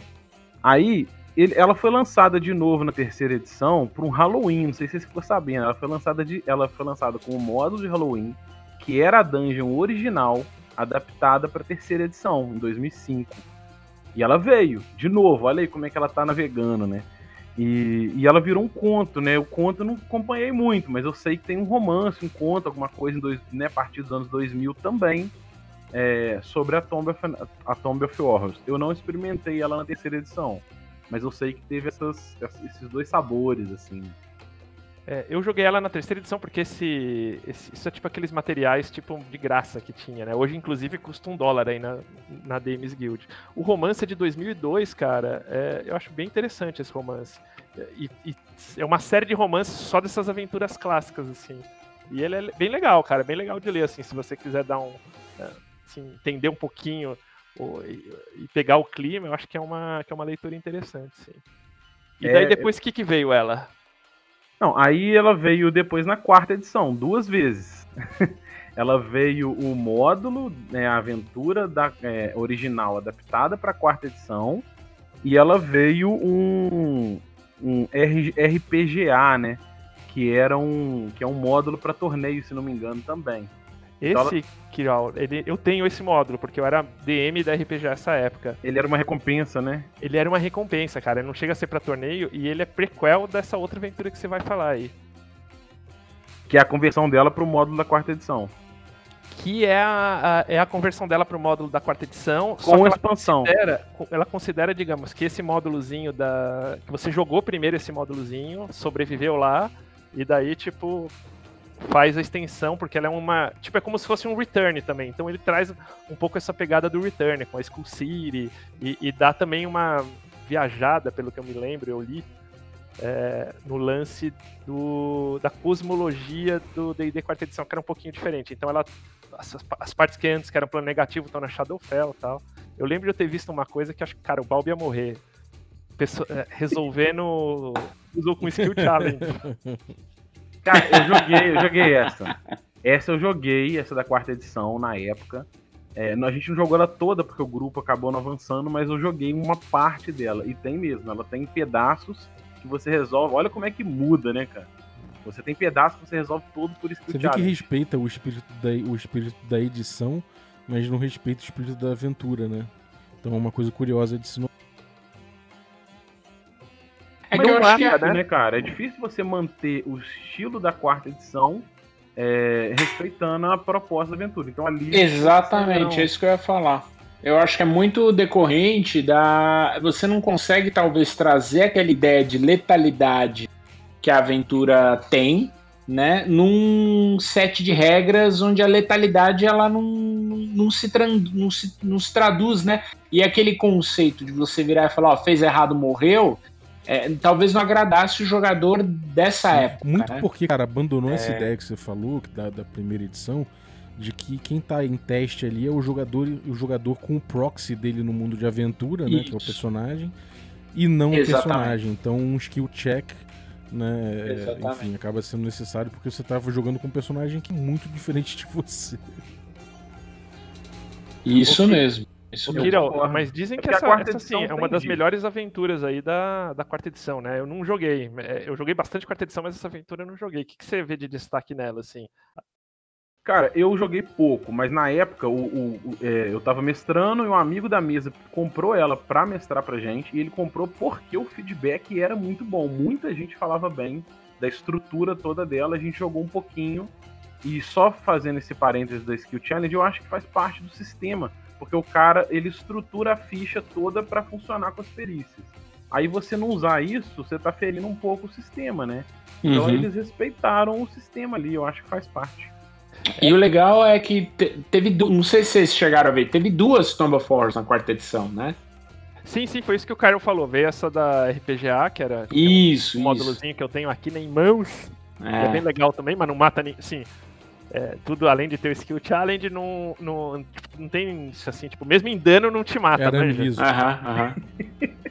Aí, ele, ela foi lançada de novo na terceira edição para um Halloween. Não sei se você ficou sabendo. Ela foi lançada, de, ela foi lançada com o módulo de Halloween, que era a dungeon original, adaptada para a terceira edição, em 2005. E ela veio, de novo. Olha aí como é que ela tá navegando, né? E, e ela virou um conto, né? O conto eu não acompanhei muito, mas eu sei que tem um romance, um conto, alguma coisa em dois, né, a partir dos anos 2000 também, é, sobre a Tomb, of, a Tomb of Horrors. Eu não experimentei ela na terceira edição, mas eu sei que teve essas, esses dois sabores, assim. É, eu joguei ela na terceira edição porque esse, esse, isso é tipo aqueles materiais tipo de graça que tinha, né? Hoje, inclusive, custa um dólar aí na, na Dames Guild. O romance é de 2002, cara. É, eu acho bem interessante esse romance. E, e, é uma série de romances só dessas aventuras clássicas, assim. E ele é bem legal, cara. Bem legal de ler, assim, se você quiser dar um... Assim, entender um pouquinho e, e, pegar o clima, eu acho que é uma, que é uma leitura interessante, sim. E daí é, depois o que, que veio ela? Não, aí ela veio depois na quarta edição, duas vezes. ela veio o módulo, né, a aventura da, é, original adaptada para a quarta edição, e ela veio um, um RPGA, né? Que era um, que é um módulo para torneio, se não me engano, também. Esse, Kiral, ele, eu tenho esse módulo, porque eu era DM da RPG nessa época. Ele era uma recompensa, né? Ele era uma recompensa, cara. Ele não chega a ser pra torneio e ele é prequel dessa outra aventura que você vai falar aí. Que é a conversão dela pro módulo da quarta edição. Que é a, a é a conversão dela pro módulo da quarta edição. Com expansão. Ela considera, ela considera, digamos, que esse módulozinho da. Que você jogou primeiro esse módulozinho, sobreviveu lá, e daí, tipo, faz a extensão, porque ela é uma. Tipo, é como se fosse um return também. Então ele traz um pouco essa pegada do return, com a Skull City, e, e dá também uma viajada, pelo que eu me lembro, eu li. É, no lance do, da cosmologia do D&D quarta edição, que era um pouquinho diferente. Então ela as, as, partes que antes que eram plano negativo estão na Shadowfell e tal. Eu lembro de eu ter visto uma coisa que acho que, cara, o Balbi ia morrer. É, resolvendo usou com skill challenge. Cara, eu joguei, eu joguei essa. Essa eu joguei, essa da quarta edição, na época. É, a gente não jogou ela toda porque o grupo acabou não avançando, mas eu joguei uma parte dela. E tem mesmo, ela tem pedaços que você resolve. Olha como é que muda, né, cara? Você tem pedaço que você resolve todo por skill Você vê que respeita o espírito, da, o espírito da edição, mas não respeita o espírito da aventura, né? Então é uma coisa curiosa de se notar. É que eu acho que é, né? né, cara? É difícil você manter o estilo da quarta edição é, respeitando a proposta da aventura. Então ali. Exatamente, é isso que eu ia falar. Eu acho que é muito decorrente da. Você não consegue, talvez, trazer aquela ideia de letalidade que a aventura tem, né? Num set de regras onde a letalidade ela não, não, se, não, se, não se traduz, né? E aquele conceito de você virar e falar, ó, fez errado, morreu, é, talvez não agradasse o jogador dessa Sim, época. Muito né? porque, cara, abandonou é... essa ideia que você falou, da, da primeira edição, de que quem tá em teste ali é o jogador, o jogador com o proxy dele no mundo de aventura, né? Isso. Que é o personagem, e não Exatamente. o personagem. Então um skill check. Né, enfim, acaba sendo necessário porque você tava jogando com um personagem que é muito diferente de você. Isso mesmo. Isso mas dizem é que essa, essa sim, é uma das melhores aventuras aí da, da quarta edição, né? Eu não joguei. É, eu joguei bastante quarta edição, mas essa aventura eu não joguei. O que, que você vê de destaque nela, assim? Cara, eu joguei pouco, mas na época o, o, o é, eu tava mestrando e um amigo da mesa comprou ela pra mestrar pra gente, e ele comprou porque o feedback era muito bom. Muita gente falava bem da estrutura toda dela, a gente jogou um pouquinho, e só fazendo esse parênteses da Skill Challenge, eu acho que faz parte do sistema porque o cara, ele estrutura a ficha toda para funcionar com as perícias. Aí você não usar isso, você tá ferindo um pouco o sistema, né? Então uhum. eles respeitaram o sistema ali, eu acho que faz parte. E o legal é que teve, não sei se vocês chegaram a ver, teve duas Tomb of Horrors na quarta edição, né? Sim, sim, foi isso que o Caio falou. Veio essa da RPGA, que era isso, um módulozinho que eu tenho aqui em mãos. É. é bem legal também, mas não mata nem. Sim, é, tudo além de ter o skill challenge, não, não, não tem assim, tipo, mesmo em dano não te mata, né? Aham, aham.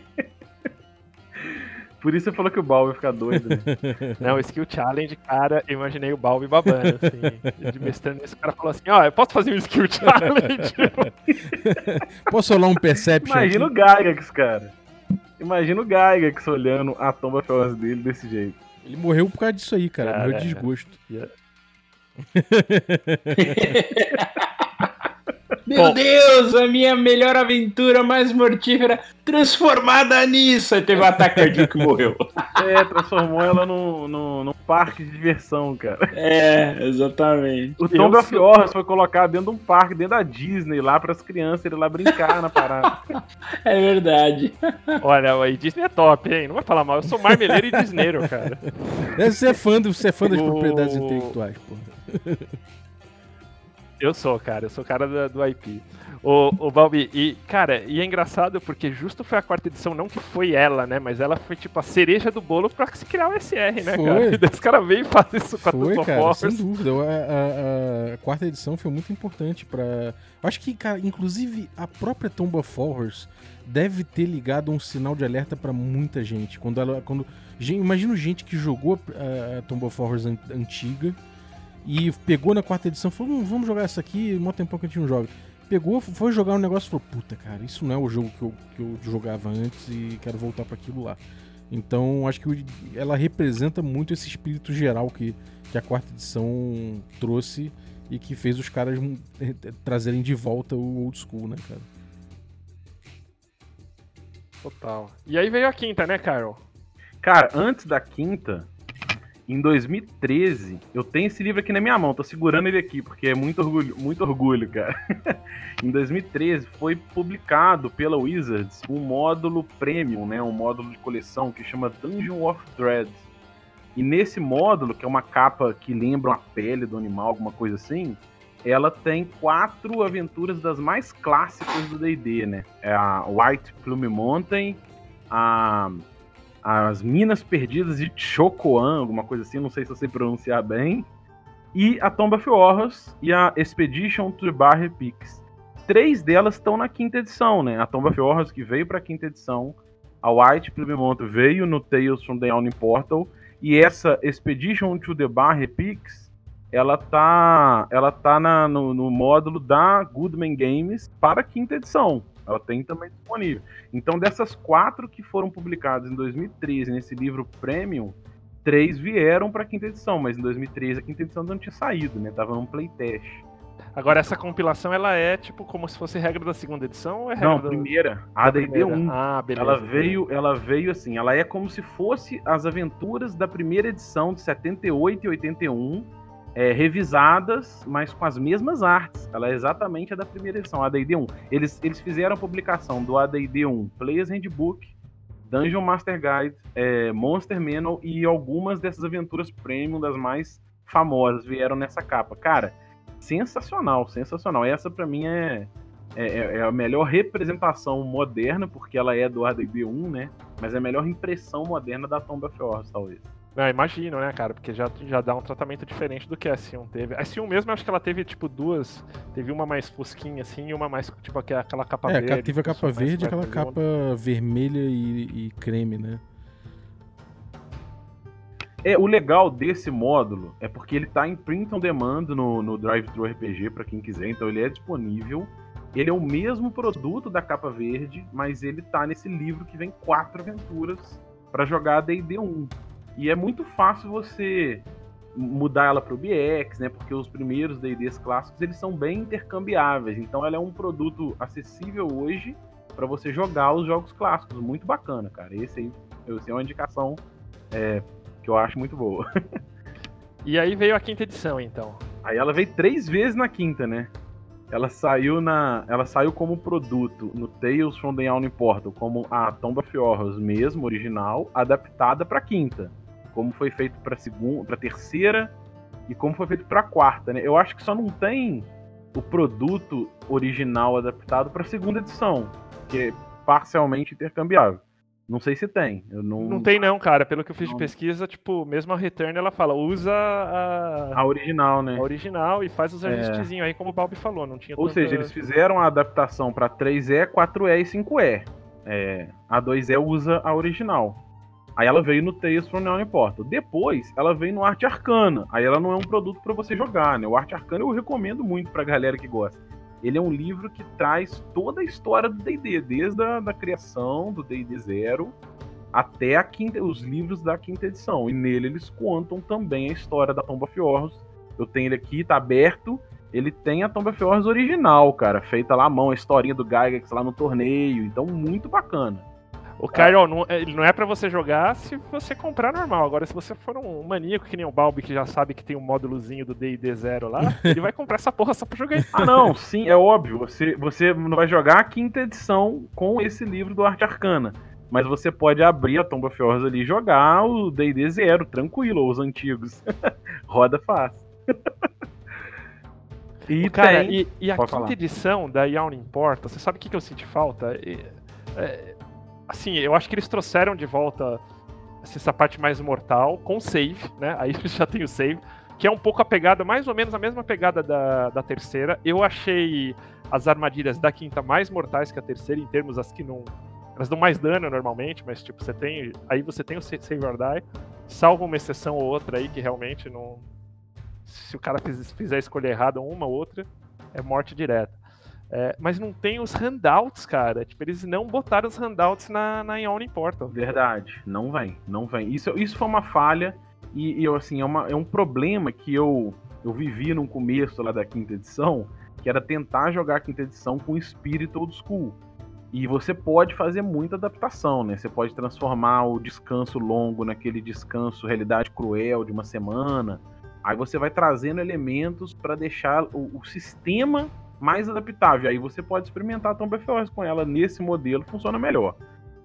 Por isso você falou que o Balbi ia ficar doido, né? Não, o skill challenge, cara, eu imaginei o Balbi babando, assim, de mestrando esse cara falou assim, ó, oh, eu posso fazer um skill challenge? posso rolar um perception Imagina aqui? o Gygax, cara. Imagina o Gygax olhando a tomba feroz dele desse jeito. Ele morreu por causa disso aí, cara, cara morreu de desgosto. Yeah. Meu Bom. Deus, a minha melhor aventura mais mortífera transformada nisso. Aí teve um ataque cardíaco que morreu. É, transformou ela num, no no parque de diversão, cara. É, exatamente. O Tomb of Horrors foi colocado dentro de um parque, dentro da Disney, lá para as crianças irem lá brincar na parada. É verdade. Olha, a Disney é top, hein? Não vai falar mal, eu sou marmeleiro e disneiro, cara. Deve ser fã, do, ser fã das o... propriedades intelectuais, porra. Eu sou, cara, eu sou cara do, do IP. O, o Balbi, e, cara, e é engraçado porque justo foi a quarta edição, não que foi ela, né? Mas ela foi tipo a cereja do bolo pra se criar o SR, né, foi. cara? E daí os caras veio fazer isso com foi, a cara, Sem dúvida. A, a, a, quarta edição foi muito importante pra. Acho que, cara, inclusive a própria Tomb of Horrors deve ter ligado um sinal de alerta para muita gente. Quando ela. Quando, imagino gente que jogou a, a Tomb of Horrors antiga e pegou na quarta edição falou: hum, vamos jogar essa aqui, um tempo que a gente não joga. Pegou, foi jogar um negócio e falou: puta, cara, isso não é o jogo que eu, que eu jogava antes e quero voltar para aquilo lá. Então, acho que ela representa muito esse espírito geral que, que a quarta edição trouxe e que fez os caras hum, trazerem de volta o old school, né, cara? Total. E aí veio a quinta, né, Carol? Cara, antes da quinta, em 2013, eu tenho esse livro aqui na minha mão, tô segurando ele aqui, porque é muito orgulho, muito orgulho, cara. em 2013 foi publicado pela Wizards um módulo premium, né, um módulo de coleção que chama Dungeon of Dread. E nesse módulo, que é uma capa que lembra uma pele do animal, alguma coisa assim, ela tem quatro aventuras das mais clássicas do D&D, né? É a White Plume Mountain, a as Minas Perdidas de Chocoan, alguma coisa assim, não sei se eu sei pronunciar bem, e a Tomb of Horrors e a Expedition to Barre Peaks. Três delas estão na quinta edição, né? A Tomb of Horrors que veio para a quinta edição, a White Plymouth veio no Tales from the Yawning Portal e essa Expedition to the Barre Peaks, ela tá, ela tá na, no, no módulo da Goodman Games para a quinta edição. Ela tem também disponível. Então, dessas quatro que foram publicadas em 2013 nesse livro Premium, três vieram para a quinta edição, mas em 2013 a quinta edição não tinha saído, né? Tava num playtest. Agora, essa compilação, ela é tipo como se fosse regra da segunda edição ou é regra Não, do... primeira. A AD&D 1. Ah, beleza. Ela veio, ela veio assim, ela é como se fosse as aventuras da primeira edição de 78 e 81, é, revisadas, mas com as mesmas artes. Ela é exatamente a da primeira edição, a AD&D 1. Eles, eles fizeram a publicação do AD&D 1 Players Handbook, Dungeon Master Guide, é, Monster Manual e algumas dessas aventuras premium das mais famosas vieram nessa capa. Cara, sensacional, sensacional. Essa para mim é, é, é, a melhor representação moderna, porque ela é do AD&D 1, né? Mas é a melhor impressão moderna da Tomb of Horrors, talvez. Ah, imagino, né, cara? Porque já, já dá um tratamento diferente do que a S1 teve. A S1 mesmo, acho que ela teve, tipo, duas. Teve uma mais fosquinha, assim, e uma mais, tipo, aquela capa é, verde. teve a capa verde e aquela capa vermelha e, e creme, né? É, o legal desse módulo é porque ele tá em print on demand no, no Drive-Thru RPG, para quem quiser, então ele é disponível. Ele é o mesmo produto da capa verde, mas ele tá nesse livro que vem quatro aventuras para jogar a D&D 1. E é muito fácil você mudar ela para o BX, né? Porque os primeiros D&Ds clássicos eles são bem intercambiáveis. Então ela é um produto acessível hoje para você jogar os jogos clássicos. Muito bacana, cara. Esse aí, esse é uma indicação é, que eu acho muito boa. e aí veio a quinta edição, então. Aí ela veio três vezes na quinta, né? Ela saiu na, ela saiu como produto no Tales from the Portal, como a Tomb of Horrors mesmo, original, adaptada para quinta como foi feito para segunda, para terceira e como foi feito para quarta, né? Eu acho que só não tem o produto original adaptado para segunda edição, que é parcialmente intercambiável. Não sei se tem. Eu não... não tem não, cara. Pelo que eu fiz não. de pesquisa, tipo, mesmo a Return ela fala, usa a... A original, né? A original e faz os ajustezinhos é... aí, como o Balbi falou. Não tinha Ou tanta... seja, eles fizeram a adaptação para 3E, 4E e 5E. É, a 2E usa a original. Aí ela veio no Tales from Neon Portal. Depois, ela veio no Arte Arcana. Aí ela não é um produto para você jogar, né? O Arte Arcana eu recomendo muito pra galera que gosta. Ele é um livro que traz toda a história do D&D, desde a da criação do D&D Zero até a quinta, os livros da quinta edição. E nele eles contam também a história da Tomb of Horrors. Eu tenho ele aqui, tá aberto. Ele tem a Tomb of Horrors original, cara, feita lá à mão, a historinha do Gygax lá no torneio. Então, muito bacana. O Cairo, não, é, ele não é para você jogar se você comprar normal. Agora, se você for um maníaco que nem o Balbi, que já sabe que tem um módulozinho do D&D Zero lá, ele vai comprar essa porra só pra jogar isso. Ah, não, sim, é óbvio. Você, você não vai jogar a quinta edição com esse livro do Arte Arcana. Mas você pode abrir a Tomb of Horrors ali e jogar o D&D Zero, tranquilo, ou os antigos. Roda fácil. e, cara, tem... e, e, a quinta falar. edição da Yawning Porta, você sabe o que, que eu senti falta? É, assim, eu acho que eles trouxeram de volta essa parte mais mortal com save, né? Aí já tem o save, que é um pouco a pegada, mais ou menos a mesma pegada da, da terceira. Eu achei as armadilhas da quinta mais mortais que a terceira, em termos as que não. Elas dão mais dano normalmente, mas tipo, você tem. Aí você tem o Save or Die, salvo uma exceção ou outra aí que realmente não. Se o cara fizer escolher errado uma ou outra, é morte direta. É, mas não tem os handouts, cara. Tipo, eles não botaram os handouts na, na Ion Portal. Verdade, não vem, não vem. Isso, isso foi uma falha e, e assim, é, uma, é um problema que eu, eu vivi no começo lá da quinta edição, que era tentar jogar a quinta edição com espírito old school. E você pode fazer muita adaptação, né? Você pode transformar o descanso longo naquele descanso realidade cruel de uma semana. Aí você vai trazendo elementos para deixar o, o sistema mais adaptável. Aí você pode experimentar a Tomb of com ela nesse modelo, funciona melhor.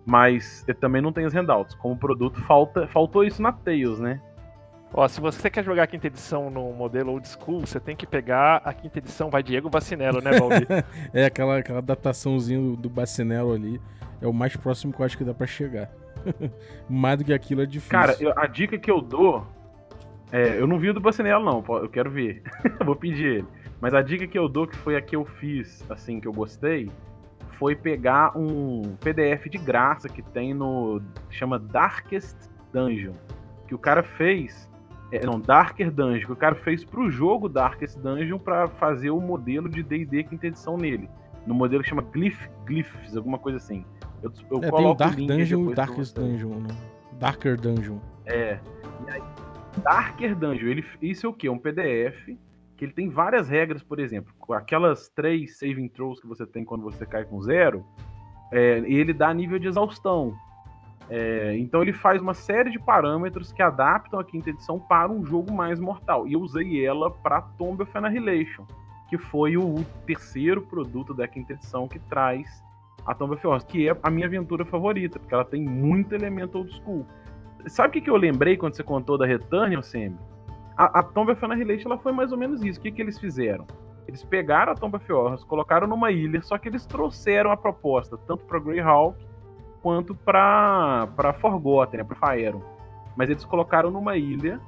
Mas também não tem os handouts. Como produto, falta, faltou isso na Tails, né? Ó, se você quer jogar a quinta edição no modelo old school, você tem que pegar a quinta edição, vai Diego Bacinello, né, Valdir? é, aquela, aquela dataçãozinha do Bacinello ali. É o mais próximo que eu acho que dá para chegar. mais do que aquilo é difícil. Cara, eu, a dica que eu dou. É, eu não vi o do Bacinello, não. Eu quero ver. Vou pedir ele. Mas a dica que eu dou, que foi a que eu fiz, assim, que eu gostei, foi pegar um PDF de graça que tem no. chama Darkest Dungeon. Que o cara fez. É, não, Darker Dungeon, que o cara fez pro jogo Darkest Dungeon para fazer o modelo de DD quinta edição nele. no modelo que chama Glyph, Glyphs, alguma coisa assim. Eu, eu é, tem o Dark Dungeon e Darkest Dungeon, né? Darker Dungeon. É. E aí, Darker Dungeon, ele, isso é o quê? É um PDF que ele tem várias regras, por exemplo, aquelas três saving throws que você tem quando você cai com zero, é, ele dá nível de exaustão. É, então ele faz uma série de parâmetros que adaptam a quinta edição para um jogo mais mortal. E eu usei ela para Tomb of Annihilation, que foi o terceiro produto da quinta edição que traz a Tomb of Horrors, que é a minha aventura favorita, porque ela tem muito elemento old school. Sabe o que, eu lembrei quando você contou da Return, Sam? A, a Tomb of Annihilation ela foi mais ou menos isso. O que, que eles fizeram? Eles pegaram a Tomb of Horrors, colocaram numa ilha, só que eles trouxeram a proposta tanto para Greyhawk quanto para para Forgotten, né, para Faeron. Mas eles colocaram numa ilha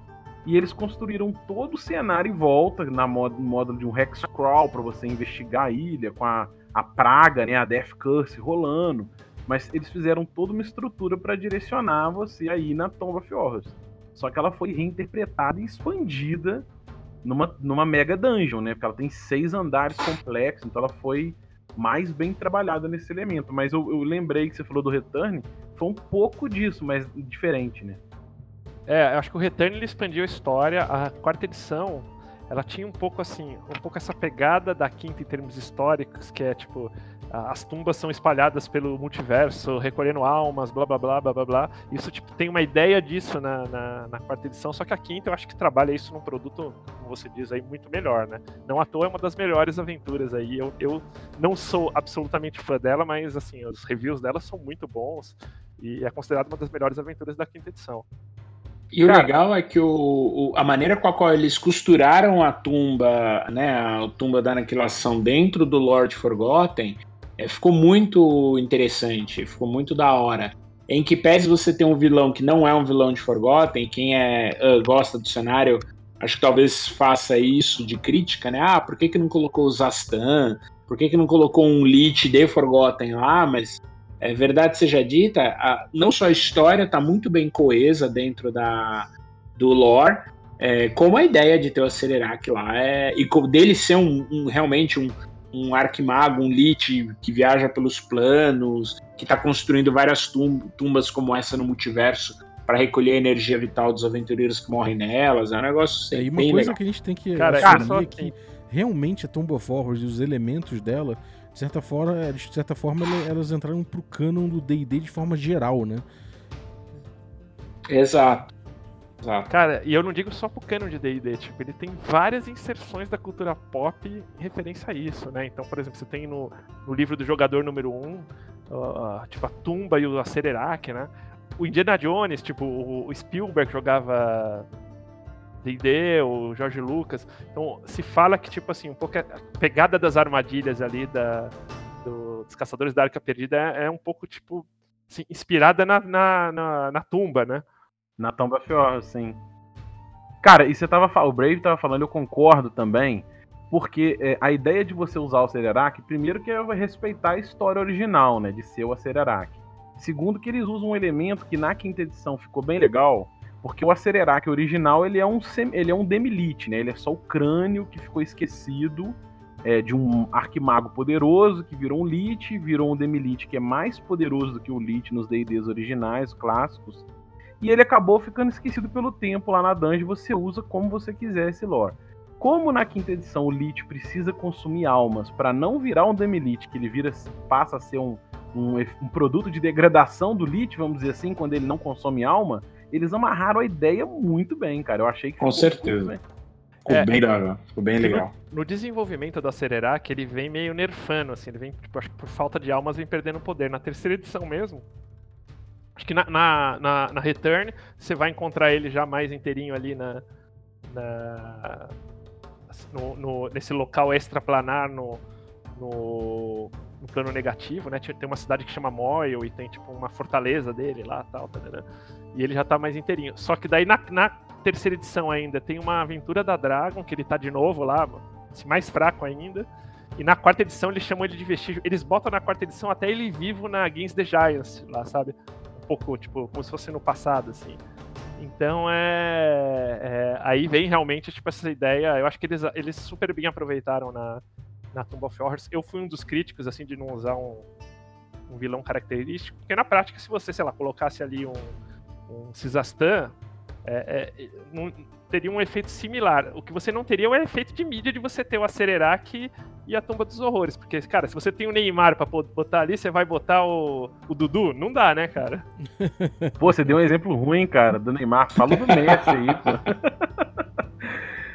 e eles construíram todo o cenário em volta, na modo, no módulo de um hex crawl para você investigar a ilha com a, a praga, né, a Death Curse rolando. Mas eles fizeram toda uma estrutura para direcionar você aí na Tomb of Horrors. Só que ela foi reinterpretada e expandida numa, numa mega dungeon, né? Porque ela tem seis andares complexos, então ela foi mais bem trabalhada nesse elemento. Mas eu, eu, lembrei que você falou do Return, foi um pouco disso, mas diferente, né? É, eu acho que o Return ele expandiu a história. A quarta edição, ela tinha um pouco assim, um pouco essa pegada da quinta em termos históricos, que é tipo, as tumbas são espalhadas pelo multiverso, recolhendo almas, blá blá blá blá blá blá. Isso tipo, tem uma ideia disso na, na, na, quarta edição, só que a quinta eu acho que trabalha isso num produto, como você diz aí, muito melhor, né? Não à toa é uma das melhores aventuras aí. Eu, eu não sou absolutamente fã dela, mas assim, os reviews dela são muito bons e é considerada uma das melhores aventuras da quinta edição. E Cara, o legal é que o, o, a maneira com a qual eles costuraram a tumba, né, a tumba da aniquilação dentro do Lord Forgotten, é, ficou muito interessante, ficou muito da hora. Em que pese você ter um vilão que não é um vilão de Forgotten, quem é uh, gosta do cenário, acho que talvez faça isso de crítica, né? Ah, por que, que não colocou o Zastan? Por que, que não colocou um Lich de Forgotten lá? Mas é verdade seja dita, a, não só a história está muito bem coesa dentro da, do lore, é, como a ideia de ter o Acelerac lá, é, e dele ser um, um realmente um, um arquimago, um lich que viaja pelos planos, que está construindo várias tumbas como essa no multiverso para recolher a energia vital dos aventureiros que morrem nelas. É um negócio é, e uma coisa legal. que a gente tem que cara, assumir é que realmente a Tomb of Horrors e os elementos dela de certa forma, de certa forma elas entraram pro canon do D&D de forma geral, né? Exato. Exato. Cara, e eu não digo só pro canon de D&D, tipo, ele tem várias inserções da cultura pop em referência a isso, né? Então, por exemplo, você tem no, no livro do jogador número 1, um, uh, tipo, a tumba e o Acererac, né? O Indiana Jones, tipo, o Spielberg jogava D&D, o Jorge Lucas. Então, se fala que, tipo assim, um pouco a pegada das armadilhas ali da, do, dos Caçadores da Arca Perdida é, é um pouco, tipo, assim, inspirada na, na, na, na, tumba, né? Na Fior, sim. Cara, e você tava o Brave tava falando, eu concordo também, porque é, a ideia de você usar o Cererak, primeiro que é respeitar a história original, né, de ser o Cererak. Segundo que eles usam um elemento que na quinta edição ficou bem legal, porque o Acererac original, ele é um, ele é um Demilite, né? Ele é só o crânio que ficou esquecido é, de um arquimago poderoso que virou um Lich, virou um Demilite que é mais poderoso do que o Lich nos D&Ds originais, clássicos. E ele acabou ficando esquecido pelo tempo lá na dungeon, você usa como você quiser esse lore. Como na quinta edição o Lich precisa consumir almas para não virar um Demilite, que ele vira passa a ser um, um, um produto de degradação do Lich, vamos dizer assim, quando ele não consome alma, eles amarraram a ideia muito bem, cara. Eu achei que Com certeza. Ficou é, bem, da, ficou bem legal. No, no, desenvolvimento da Cererac, ele vem meio nerfando, assim, ele vem, tipo, acho que por falta de almas, vem perdendo poder. Na terceira edição mesmo, acho que na, na, na, na Return, você vai encontrar ele já mais inteirinho ali na, na no, no, nesse local extraplanar no, no, no, plano negativo, né? Tem uma cidade que chama Moyle e tem tipo uma fortaleza dele lá tal, tá, tá, tá, e ele já tá mais inteirinho. Só que daí na, na, terceira edição ainda tem uma aventura da Dragon, que ele tá de novo lá, mais fraco ainda. E na quarta edição eles chamam ele de vestígio. Eles botam na quarta edição até ele vivo na Games the Giants, lá, sabe? Pouco, tipo, como se fosse no passado, assim. Então é, é, Aí vem realmente tipo, essa ideia. Eu acho que eles, eles super bem aproveitaram na, na Tomb of Horrors. Eu fui um dos críticos, assim, de não usar um, um vilão característico, porque na prática, se você, sei lá, colocasse ali um, um Cisastan, é, é, não, teria um efeito similar. O que você não teria é o efeito de mídia de você ter o Acererac e a Tumba dos Horrores. Porque, cara, se você tem o Neymar pra botar ali, você vai botar o, o Dudu? Não dá, né, cara? Pô, você deu um exemplo ruim, cara, do Neymar. Fala do Messi aí, pô.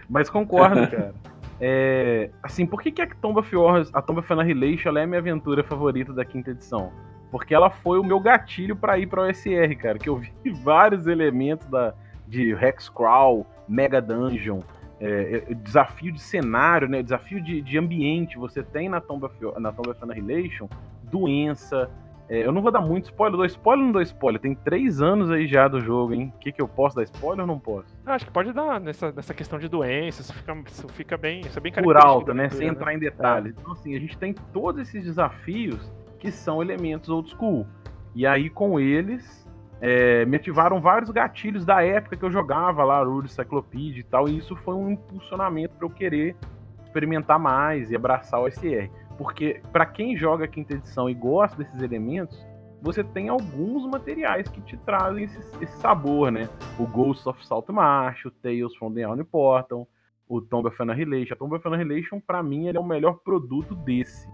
Mas concordo, cara. É, assim, por que, que a Tomb of Horrors, a Tomb of Annihilation, ela é a minha aventura favorita da quinta edição? Porque ela foi o meu gatilho para ir para o OSR, cara. Que eu vi vários elementos da, de Hexcrawl, Mega Dungeon, é, é, desafio de cenário, né, desafio de, de ambiente. Você tem na Tomb of, na Tomb of Annihilation doença. É, eu não vou dar muito spoiler, dou spoiler ou não dou spoiler? Tem três anos aí já do jogo, hein? O que, que eu posso dar spoiler ou não posso? Eu acho que pode dar nessa, nessa questão de doença, isso fica, isso fica bem, isso é bem Por alto, né? Sem né? entrar em detalhes. Então, assim, a gente tem todos esses desafios que são elementos old school. E aí, com eles, é, me ativaram vários gatilhos da época que eu jogava lá, Rude Cyclopedia e tal, e isso foi um impulsionamento para eu querer experimentar mais e abraçar o SR. Porque para quem joga quinta edição e gosta desses elementos, você tem alguns materiais que te trazem esse, esse sabor, né? O Ghost of Saltmarsh, o Tales from the Alny Portal, o Tomb of Annihilation. A Tomb of Annihilation, pra mim, ele é o melhor produto desse.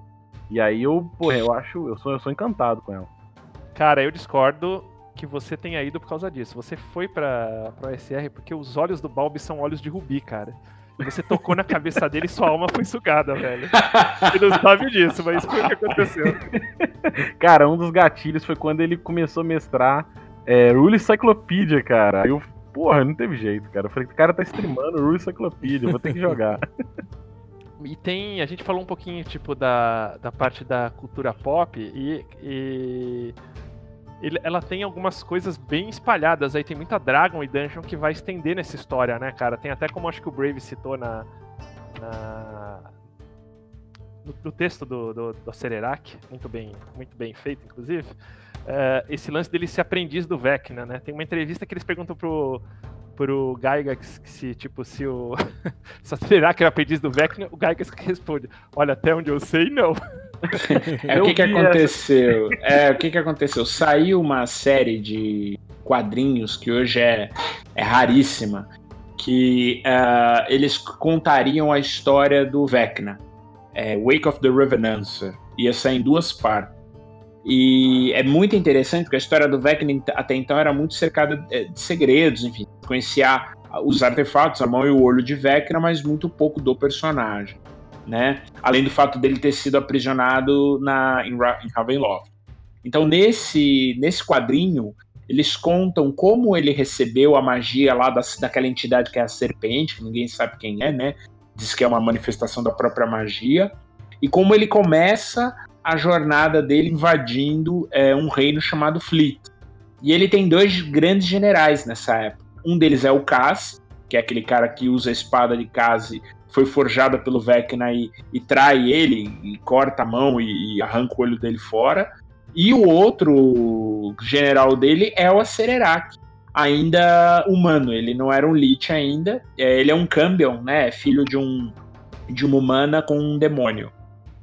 E aí eu, pô, eu acho, eu sou, eu sou encantado com ela. Cara, eu discordo que você tenha ido por causa disso. Você foi pra, pra OSR porque os olhos do Balbi são olhos de rubi, cara. E você tocou na cabeça dele e sua alma foi sugada, velho. Ele não sabe disso, mas isso foi o que aconteceu. Cara, um dos gatilhos foi quando ele começou a mestrar é, Rule Cyclopedia, cara. Eu, porra, não teve jeito, cara. Eu falei, o cara tá streamando Rule Cyclopedia, vou ter que jogar. E tem. A gente falou um pouquinho, tipo, da, da parte da cultura pop e, e ele, ela tem algumas coisas bem espalhadas aí. Tem muita Dragon e Dungeon que vai estender nessa história, né, cara? Tem até como acho que o Brave citou na. na no, no, texto do, do, do muito bem, muito bem feito, inclusive. Uh, esse lance dele ser aprendiz do Vecna, né? Tem uma entrevista que eles perguntam pro, pro Gygax se, tipo, se o. se será que era aprendiz do Vecna, o Gygax responde: Olha, até onde eu sei, não. É, o que, que aconteceu? É, o que, que aconteceu? Saiu uma série de quadrinhos que hoje é, é raríssima, que uh, eles contariam a história do Vecna. É, Wake of the Revenancer. Ia sair em duas partes. E é muito interessante porque a história do Vecna até então era muito cercada é, de segredos, enfim, conhecia os artefatos, a mão e o olho de Vecna, mas muito pouco do personagem né? Além do fato dele ter sido aprisionado na, em, em Ravenloft. Então, nesse, nesse quadrinho, eles contam como ele recebeu a magia lá da, daquela entidade que é a serpente, que ninguém sabe quem é, né? Diz que é uma manifestação da própria magia. E como ele começa a jornada dele invadindo é, um reino chamado Fleet. E ele tem dois grandes generais nessa época. Um deles é o Cass, que é aquele cara que usa a espada de Kazi foi forjada pelo Vecna e, e trai ele, e corta a mão e, e, arranca o olho dele fora. E o outro general dele é o Acererac, ainda humano, ele não era um Lich ainda, é, ele é um Cambion, né, filho de, um, de uma humana com um demônio,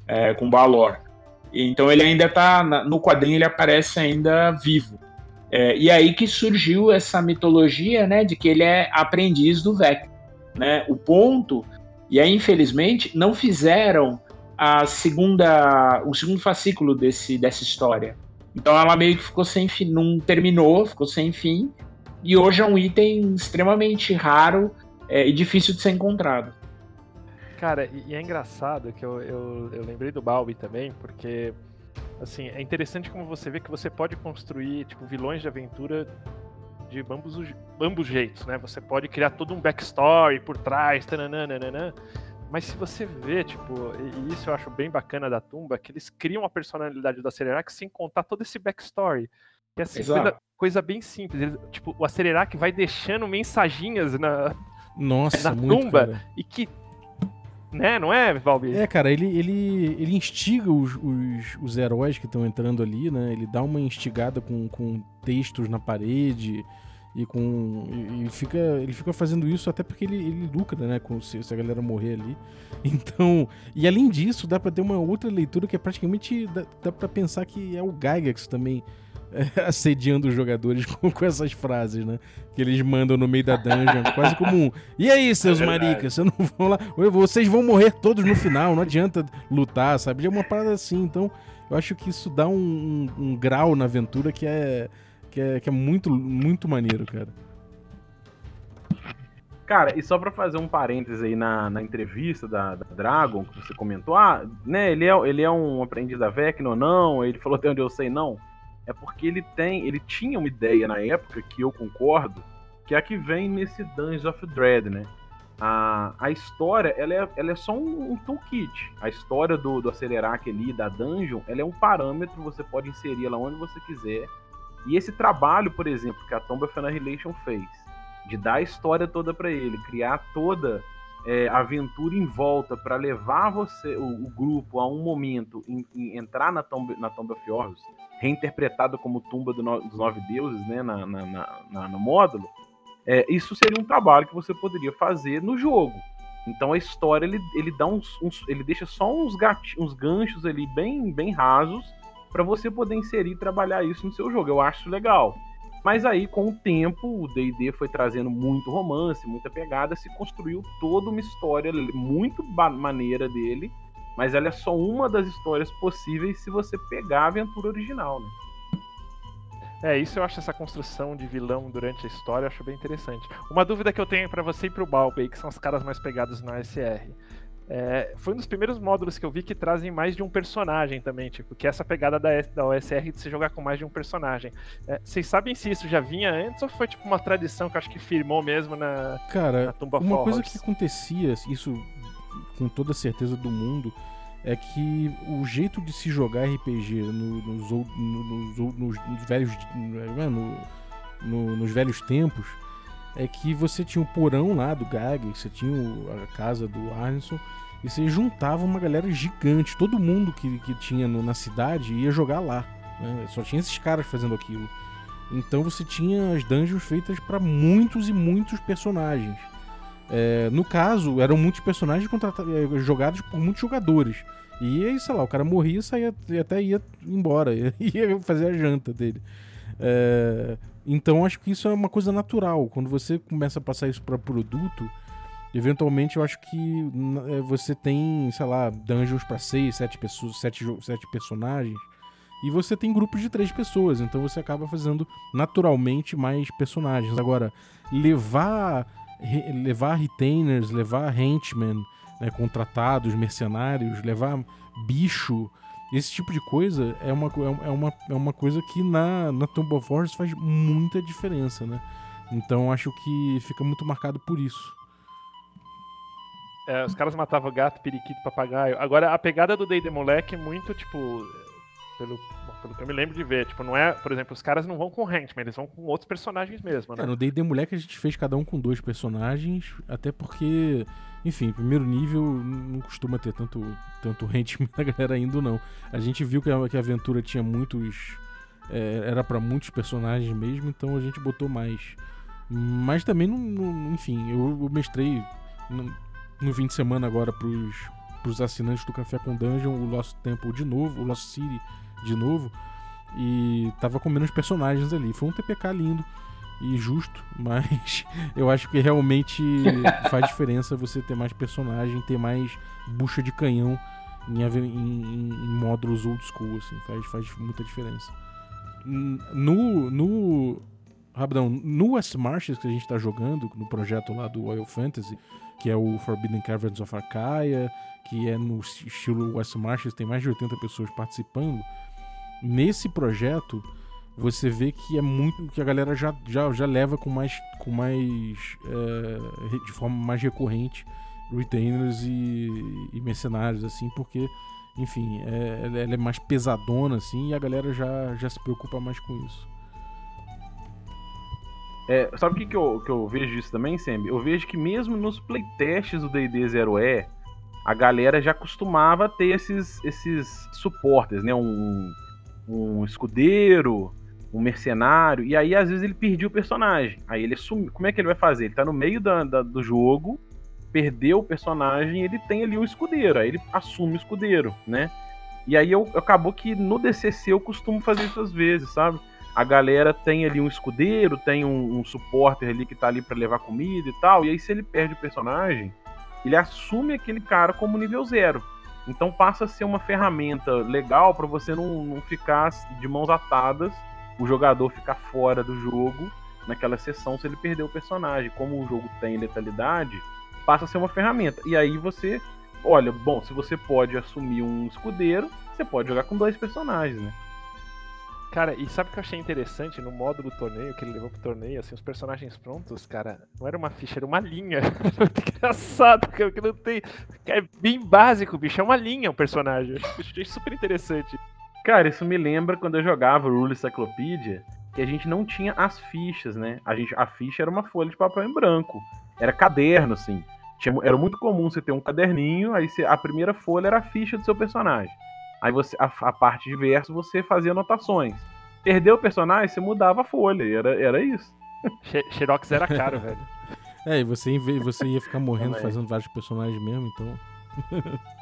é, com Balor. Então ele ainda tá, no quadrinho ele aparece ainda vivo. É, e aí que surgiu essa mitologia, né, de que ele é aprendiz do Vecna. Né? O ponto e aí, infelizmente, não fizeram a segunda, o segundo fascículo desse, dessa história. Então ela meio que ficou sem fim, não terminou, ficou sem fim. E hoje é um item extremamente raro é, e difícil de ser encontrado. Cara, e, é engraçado que eu, eu, eu lembrei do Balbi também, porque assim, é interessante como você vê que você pode construir tipo vilões de aventura de ambos, ambos jeitos, né? Você pode criar todo um backstory por trás, tananana, mas se você vê, tipo, e isso eu acho bem bacana da Tumba, que eles criam a personalidade do Acelerac sem contar todo esse backstory. Que é assim, coisa, coisa, bem simples. Eles, tipo, o Acelerac vai deixando mensaginhas na, Nossa, na muito, tumba cara. e que né? Não é, Valbi? É, cara, ele, ele, ele instiga os, os, os heróis que estão entrando ali, né? Ele dá uma instigada com, com textos na parede. E com e, e fica ele fica fazendo isso até porque ele, ele lucra né com se, se, a galera morrer ali então e além disso dá para ter uma outra leitura que é praticamente dá, dá para pensar que é o Gygax também é, assediando os jogadores com, com, essas frases, né? Que eles mandam no meio da dungeon, quase como um. E aí, seus é maricas, vocês não vão lá. Vocês vão morrer todos no final, não adianta lutar, sabe? É uma parada assim. Então, eu acho que isso dá um, um, um grau na aventura que é, que é, que é muito, muito maneiro, cara. Cara, e só pra fazer um parênteses aí na, na entrevista da, da, Dragon, que você comentou, ah, né, ele é, ele é um aprendiz da Vecna ou não? Ele falou até onde eu sei, não é porque ele tem, ele tinha uma ideia na época que eu concordo, que é a que vem nesse Dungeons of Dread, né? A, a história, ela é, ela é só um, um toolkit. A história do, do Acelerac ali, da dungeon, ela é um parâmetro, você pode inserir ela onde você quiser. E esse trabalho, por exemplo, que a Tomb of Annihilation fez, de dar a história toda para ele, criar toda é, aventura em volta para levar você, o, o, grupo, a um momento, em, em entrar na Tomb, na Tomb of Horrors, reinterpretado como tumba do no, dos nove deuses, né, na, na, na no módulo, é, isso seria um trabalho que você poderia fazer no jogo. Então a história ele, ele dá uns, uns ele deixa só uns, uns ganchos ali bem bem rasos para você poder inserir e trabalhar isso no seu jogo. Eu acho legal. Mas aí, com o tempo, o D&D foi trazendo muito romance, muita pegada, se construiu toda uma história muito maneira dele, mas ela é só uma das histórias possíveis se você pegar a aventura original, né? É, isso eu acho essa construção de vilão durante a história, eu acho bem interessante. Uma dúvida que eu tenho para você e pro Balbey, que são os caras mais pegados na SR. É, foi um dos primeiros módulos que eu vi que trazem mais de um personagem também, tipo, que é essa pegada da, da OSR de se jogar com mais de um personagem. É, vocês sabem se isso já vinha antes ou foi tipo uma tradição que acho que firmou mesmo na, Cara, na Tumba uma coisa que acontecia, isso com toda certeza do mundo, é que o jeito de se jogar RPG no, nos, nos, nos, nos, velhos é, no, nos velhos tempos é que você tinha o porão lá do Gag, você tinha a casa do Arneson e você juntava uma galera gigante, todo mundo que, que tinha no, na cidade ia jogar lá. Né? Só tinha esses caras fazendo aquilo. Então você tinha as dungeons feitas para muitos e muitos personagens. É, no caso, eram muitos personagens é, jogados por muitos jogadores. E aí, sei lá, o cara morria saía, e até ia embora, ia fazer a janta dele. É, então acho que isso é uma coisa natural. Quando você começa a passar isso para produto, eventualmente eu acho que é, você tem, sei lá, dungeons para seis, sete pessoas, sete, sete personagens. E você tem grupos de três pessoas, então você acaba fazendo naturalmente mais personagens. Agora, levar levar retainers, levar henchmen, né, contratados, mercenários, levar bicho, esse tipo de coisa é uma, é uma, é uma coisa que na, na Tomb of Horrors faz muita diferença, né? Então acho que fica muito marcado por isso. É, os caras matavam gato, periquito, papagaio. Agora, a pegada do Day Moleque é muito, tipo, pelo, bom, pelo que eu me lembro de ver. Tipo, não é, por exemplo, os caras não vão com Hentman, eles vão com outros personagens mesmo, né? É, no D&D Moleque a gente fez cada um com dois personagens, até porque, enfim, primeiro nível não costuma ter tanto, tanto Hentman da galera indo, não. A gente viu que a, que a aventura tinha muitos... É, era para muitos personagens mesmo, então a gente botou mais. Mas também, não, não enfim, eu, eu mestrei no, no fim de semana agora pros, pros assinantes do Café com Dungeon o Lost Temple de novo, o Lost City de novo. E tava com menos personagens ali. Foi um TPK lindo e justo, mas eu acho que realmente faz diferença você ter mais personagem, ter mais bucha de canhão em, em, em módulos old school, assim, faz, faz muita diferença. No, no Rapidão, no West Marches que a gente tá jogando, no projeto lá do Oil Fantasy, que é o Forbidden Caverns of Arcaia, que é no estilo West Marches, tem mais de 80 pessoas participando nesse projeto você vê que é muito que a galera já, já, já leva com mais com mais é, de forma mais recorrente retainers e, e mercenários assim porque enfim é, ela é mais pesadona assim e a galera já, já se preocupa mais com isso é, sabe o que, que, eu, que eu vejo disso também, Sam? Eu vejo que mesmo nos playtests do D&D 0E, a galera já costumava ter esses, esses suportes, né? Um, um escudeiro, um mercenário, e aí às vezes ele perdia o personagem. Aí ele sumiu. Como é que ele vai fazer? Ele tá no meio da, da, do jogo, perdeu o personagem, ele tem ali um escudeiro, aí ele assume o escudeiro, né? E aí eu, acabou que no DCC eu costumo fazer isso às vezes, sabe? A galera tem ali um escudeiro, tem um, um supporter ali que tá ali para levar comida e tal, e aí se ele perde o personagem, ele assume aquele cara como nível zero. Então passa a ser uma ferramenta legal para você não, não ficar de mãos atadas, o jogador ficar fora do jogo naquela sessão se ele perder o personagem. Como o jogo tem letalidade, passa a ser uma ferramenta. E aí você, olha, bom, se você pode assumir um escudeiro, você pode jogar com dois personagens, né? Cara, e sabe o que eu achei interessante no modo do torneio, que ele levou pro torneio, assim, os personagens prontos, cara, não era uma ficha, era uma linha. Engraçado, cara, que não tem. É bem básico, bicho, é uma linha o personagem. Eu achei super interessante. Cara, isso me lembra quando eu jogava Rule Encyclopedia, que a gente não tinha as fichas, né? A, gente, a ficha era uma folha de papel em branco. Era caderno, assim. Tinha, era muito comum você ter um caderninho, aí você, a primeira folha era a ficha do seu personagem. Aí você, a, a, parte de verso você fazia anotações. Perdeu o personagem, você mudava a folha. Era, era isso. Xerox era caro, velho. É, e você, você ia ficar morrendo fazendo vários personagens mesmo, então.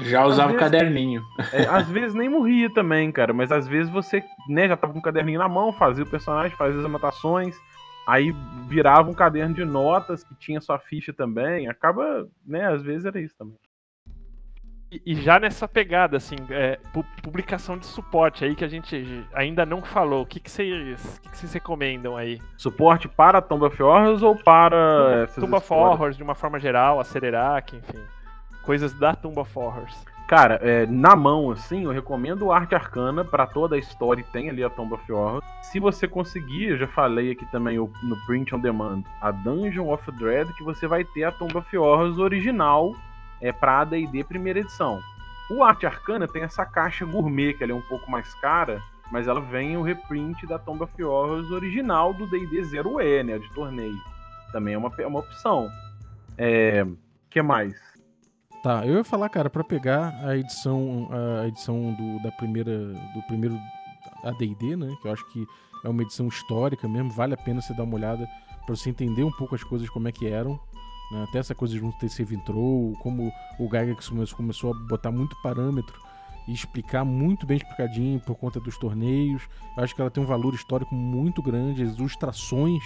Já usava o caderninho. É, às vezes nem morria também, cara, mas às vezes você né, já tava com o caderninho na mão, fazia o personagem, fazia as anotações, aí virava um caderno de notas que tinha sua ficha também. Acaba, né, às vezes era isso também. E, já nessa pegada, assim, é, publicação de suporte aí que a gente ainda não falou, o que, que, vocês, que, que vocês recomendam aí? Suporte para Tomb of Horrors ou para. Tomb of Horrors, de uma forma geral, Acererac, enfim. Coisas da Tomb of Horrors. Cara, é, na mão, assim, eu recomendo o Arte Arcana para toda a história e tem ali a Tomb of. Se você conseguir, eu já falei aqui também no Print on Demand, a Dungeon of Dread, que você vai ter a Tomb of Horrors original é, para AD&D primeira edição. O Arte Arcana tem essa caixa gourmet, que ela é um pouco mais cara, mas ela vem o reprint da Tomb of Horrors original do D&D 0E, né, de torneio. Também é uma, é uma opção. É, que mais? Tá, eu ia falar, cara, para pegar a edição a edição do, da primeira do primeiro AD&D, né, que eu acho que é uma edição histórica mesmo, vale a pena você dar uma olhada para você entender um pouco as coisas como é que eram. Né? Até essa coisa de não ter intro, como o Gygax começou a botar muito parâmetro e explicar muito bem explicadinho por conta dos torneios. Eu acho que ela tem um valor histórico muito grande, as ilustrações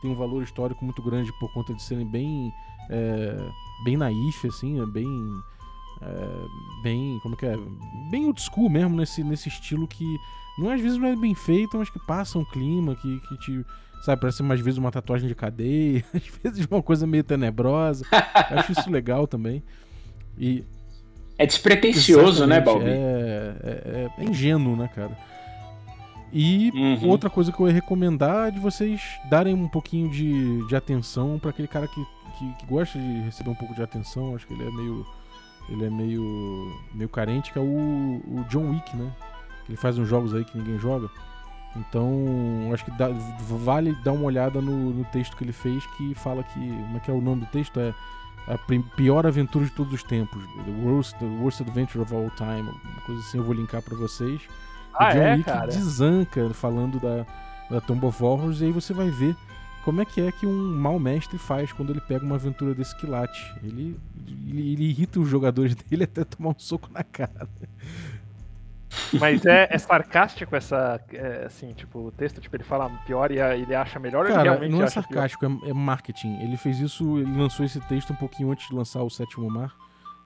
têm um valor histórico muito grande por conta de serem bem é, bem naif, assim, é bem é, bem, como que é, bem old school mesmo nesse, nesse estilo que não às vezes não é bem feito, mas que passa um clima que, que te Sabe, parece mais vezes uma tatuagem de cadeia, às vezes uma coisa meio tenebrosa. Eu acho isso legal também. E. É despretensioso, né, Balbi? É, é, é, ingênuo, né, cara? E uhum. outra coisa que eu ia recomendar é de vocês darem um pouquinho de, de atenção para aquele cara que, que, que, gosta de receber um pouco de atenção. Acho que ele é meio. Ele é meio. meio carente, que é o, o John Wick, né? Ele faz uns jogos aí que ninguém joga. Então, acho que dá, vale dar uma olhada no, no, texto que ele fez que fala que. Como é que é o nome do texto? É a pior aventura de todos os tempos. The Worst, the worst Adventure of All Time. Uma coisa assim, eu vou linkar para vocês. Ah, o John é, Wick cara? desanca falando da, da Tomb of Horrors, e aí você vai ver como é que é que um mau mestre faz quando ele pega uma aventura desse quilate. Ele, ele, ele irrita os jogadores dele até tomar um soco na cara. Mas é, é sarcástico essa. É, assim, tipo, o texto, tipo, ele fala pior e ele acha melhor Cara, ou ele realmente não é sarcástico, é, é, marketing. Ele fez isso, ele lançou esse texto um pouquinho antes de lançar o Sétimo Mar.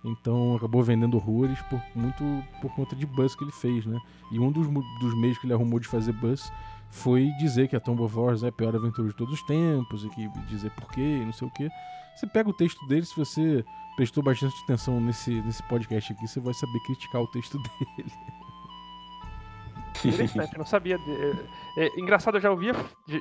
Então acabou vendendo horrores por, muito por conta de buzz que ele fez, né? E um dos, dos meios que ele arrumou de fazer buzz foi dizer que a Tomb of Wars é a pior aventura de todos os tempos e que dizer porquê não sei o que. Você pega o texto dele, se você prestou bastante atenção nesse, nesse podcast aqui, você vai saber criticar o texto dele. Interessante, não sabia. De... É, é, engraçado, eu já ouvia,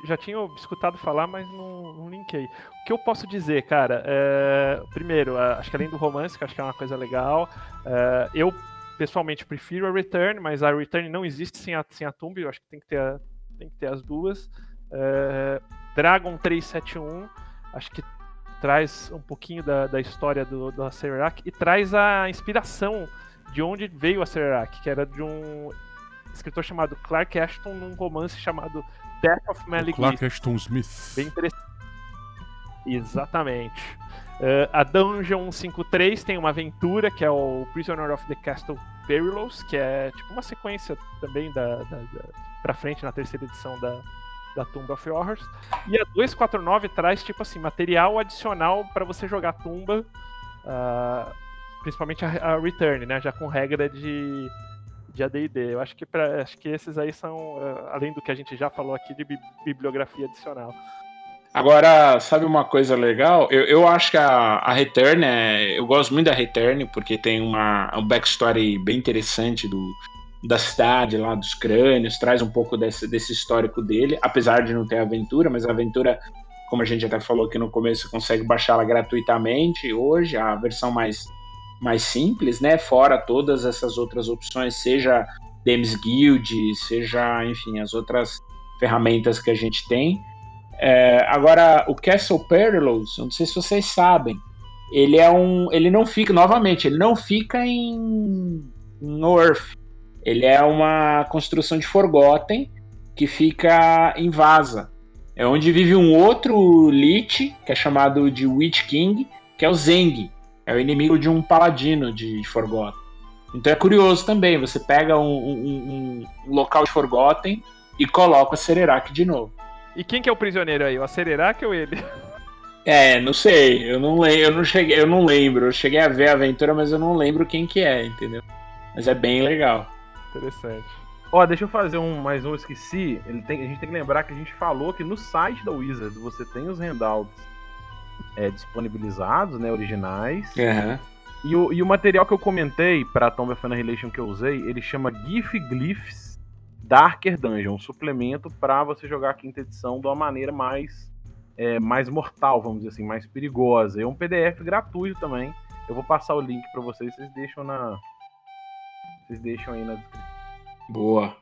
já tinha escutado falar, mas não, não linkei. O que eu posso dizer, cara? É, primeiro, acho que além do romance, que acho que é uma coisa legal, é, eu pessoalmente prefiro a Return, mas a Return não existe sem a, sem a Tomb, eu acho que tem que ter, a, tem que ter as duas. É, Dragon 371, acho que traz um pouquinho da, da história do, do Acererak e traz a inspiração de onde veio a Acererak, que era de um escritor chamado Clark Ashton num romance chamado Death of Mally Clark Ashton Smith. Bem interessante. Exatamente. Uh, a Dungeon 53 tem uma aventura que é o Prisoner of the Castle Perilous, que é tipo uma sequência também da, da, da pra frente na terceira edição da, da Tomb of Horrors. E a 249 traz tipo assim material adicional para você jogar Tumba, uh, principalmente a, a, Return, né, já com regra de de AD&D. Eu acho que pra, acho que esses aí são uh, além do que a gente já falou aqui de bi bibliografia adicional. Agora, sabe uma coisa legal? Eu, eu acho que a, a Return, é, eu gosto muito da Return, porque tem uma, um backstory bem interessante do, da cidade lá, dos crânios, traz um pouco desse, desse histórico dele, apesar de não ter aventura, mas a aventura, como a gente até falou aqui no começo, consegue baixá-la gratuitamente hoje, a versão mais, mais simples, né? Fora todas essas outras opções, seja Dems Guild, seja, enfim, as outras ferramentas que a gente tem. É, agora, o Castle Perilous, não sei se vocês sabem, ele é um. Ele não fica, novamente, ele não fica em, em Earth. Ele é uma construção de Forgotten que fica em Vaza. É onde vive um outro Lich, que é chamado de Witch King, que é o Zeng. É o inimigo de um paladino de Forgotten. Então é curioso também, você pega um, um, um local de Forgotten e coloca o Cererak de novo. E quem que é o prisioneiro aí? O Acererac ou ele? É, não sei. Eu não lembro, eu não cheguei, eu não lembro. Eu cheguei a ver a aventura, mas eu não lembro quem que é, entendeu? Mas é bem legal. Interessante. Ó, deixa eu fazer um mais um, esqueci. Ele tem, a gente tem que lembrar que a gente falou que no site da Wizards você tem os handouts é, disponibilizados, né, originais. Uhum. E, o, e o material que eu comentei para Tomb of Annihilation que eu usei, ele chama GIF Glyphs Darker Dungeon, um suplemento para você jogar a quinta edição de uma maneira mais é, mais mortal, vamos dizer assim, mais perigosa. É um PDF gratuito também. Eu vou passar o link para vocês, vocês deixam na vocês deixam aí na descrição. Boa.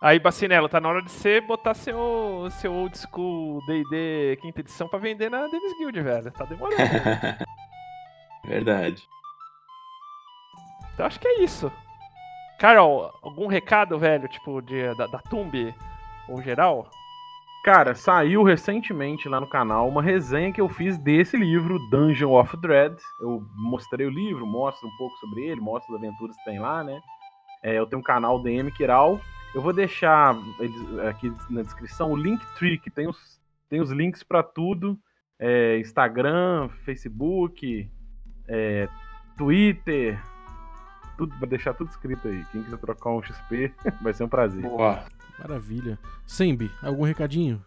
Aí, Bacinello, tá na hora de você botar seu, seu old school D&D quinta edição para vender na Davis Guild, velho. Tá demorando. Verdade. Então acho que é isso. Carol, algum recado, velho, tipo, de, da, da Tumbi, ou geral? Cara, saiu recentemente lá no canal uma resenha que eu fiz desse livro, Dungeon of Dread. Eu mostrei o livro, mostro um pouco sobre ele, mostro as aventuras que tem lá, né? É, eu tenho um canal DM Kiral. Eu vou deixar aqui na descrição o Linktree, que tem os, tem os links para tudo. É, Instagram, Facebook, é, Twitter, tudo, vai deixar tudo escrito aí. Quem quiser trocar um XP, vai ser um prazer. Boa. Maravilha. Sembi, algum recadinho?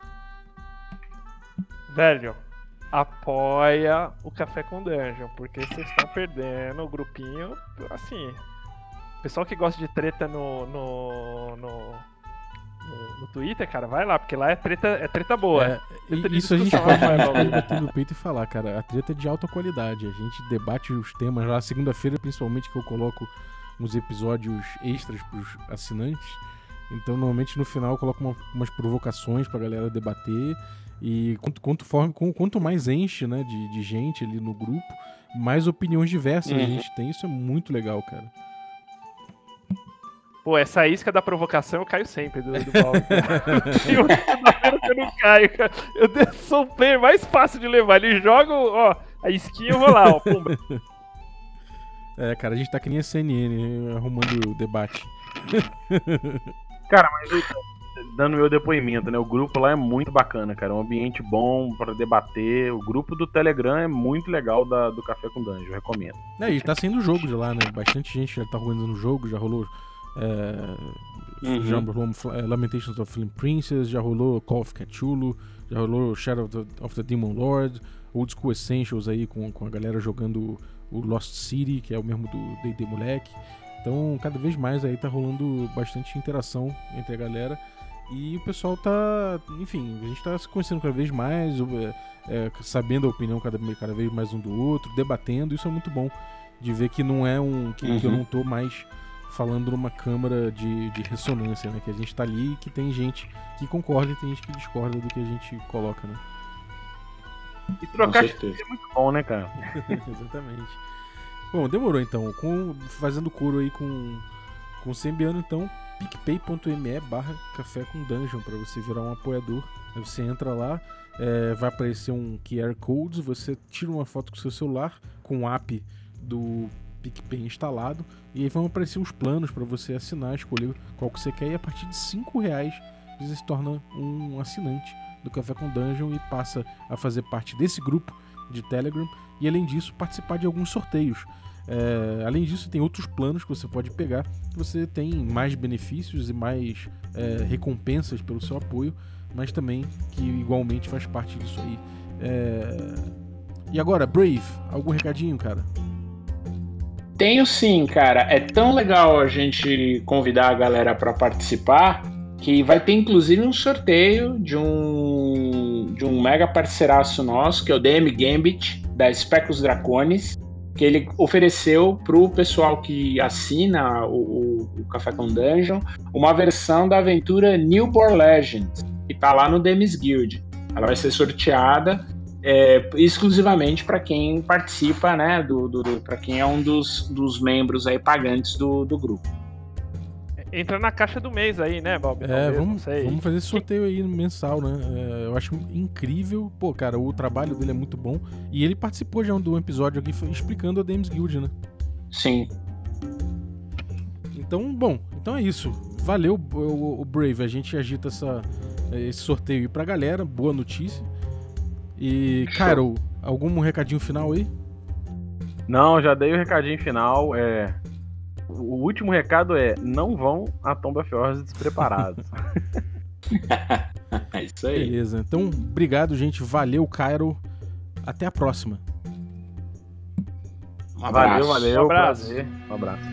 Velho, apoia o Café com Dungeon, porque vocês estão perdendo o grupinho, assim. Pessoal que gosta de treta no, no, no no, no, Twitter, cara, vai lá, porque lá é treta, é treta boa. É, treta isso a gente pode bater no peito e falar, cara. A treta é de alta qualidade. A gente debate os temas lá, segunda-feira, principalmente, que eu coloco uns episódios extras pros assinantes. Então, normalmente no final eu coloco uma, umas provocações pra galera debater. E quanto, quanto, forma, quanto mais enche né, de, de gente ali no grupo, mais opiniões diversas uhum. a gente tem. Isso é muito legal, cara. Pô, essa isca da provocação eu caio sempre do, do balde. Tem um que eu não caio, cara. Eu sou o player mais fácil de levar. Ele joga, ó, a isquinha eu vou lá, ó, pumba. É, cara, a gente tá que nem a CNN arrumando o debate. cara, mas dando meu depoimento, né? O grupo lá é muito bacana, cara. É um ambiente bom para debater. O grupo do Telegram é muito legal da, do Café com Dungeon, eu recomendo. É, e tá saindo jogo de lá, né? Bastante gente já tá organizando o jogo, já rolou é, uhum. Já rolou é, Lamentations of Flame Princess, já rolou Call of Cthulhu, já rolou Shadow of the, of the Demon Lord, Old School Essentials aí com, com a galera jogando o Lost City, que é o mesmo do D&D Moleque. Então, cada vez mais aí tá rolando bastante interação entre a galera. E o pessoal tá, enfim, a gente tá se conhecendo cada vez mais, é, é, sabendo a opinião cada, cada vez mais um do outro, debatendo. Isso é muito bom de ver que não é um. que, uhum. que eu uhum. não tô mais falando numa câmara de, de ressonância, né? Que a gente tá ali e que tem gente que concorda e tem gente que discorda do que a gente coloca, né? E trocar é muito bom, né, cara? Exatamente. Bom, demorou então. Com, fazendo coro aí com, com o Sembiano, então, picpay.me barra café com dungeon para você virar um apoiador. Aí você entra lá, é, vai aparecer um QR Code, você tira uma foto com o seu celular com o app do PicPay instalado e aí vão aparecer os planos para você assinar, escolher qual que você quer e a partir de 5 reais você se torna um assinante do Café com Dungeon e passa a fazer parte desse grupo de Telegram e além disso participar de alguns sorteios. É, além disso, tem outros planos que você pode pegar. Você tem mais benefícios e mais é, recompensas pelo seu apoio, mas também que igualmente faz parte disso aí. É... E agora, Brave, algum recadinho, cara? Tenho sim, cara. É tão legal a gente convidar a galera para participar que vai ter inclusive um sorteio de um de um mega parceiraço nosso, que é o DM Gambit da Specus Dracones, que ele ofereceu para o pessoal que assina o, o, o, Café com Dungeon uma versão da aventura Newborn Legends, que está lá no Demis Guild. Ela vai ser sorteada é, exclusivamente para quem participa, né, do, do, do para quem é um dos, dos membros aí pagantes do, do grupo. Entra na caixa do mês aí, né, Bob? É, vamos, vamos fazer esse sorteio aí mensal, né? É, eu acho incrível. Pô, cara, o trabalho dele é muito bom. E ele participou já de um episódio aqui explicando a Dames Guild, né? Sim. Então, bom, então é isso. Valeu, o, o Brave. A gente agita essa, esse sorteio aí pra galera. Boa notícia. E, Carol, algum recadinho final aí? Não, já dei o recadinho final. É, o último recado é: não vão a Tomba Fjords despreparados. é isso aí. Beleza. Então, obrigado, gente. Valeu, Cairo. Até a próxima. Um abraço. Valeu, valeu. Um abraço. Prazer. Um abraço.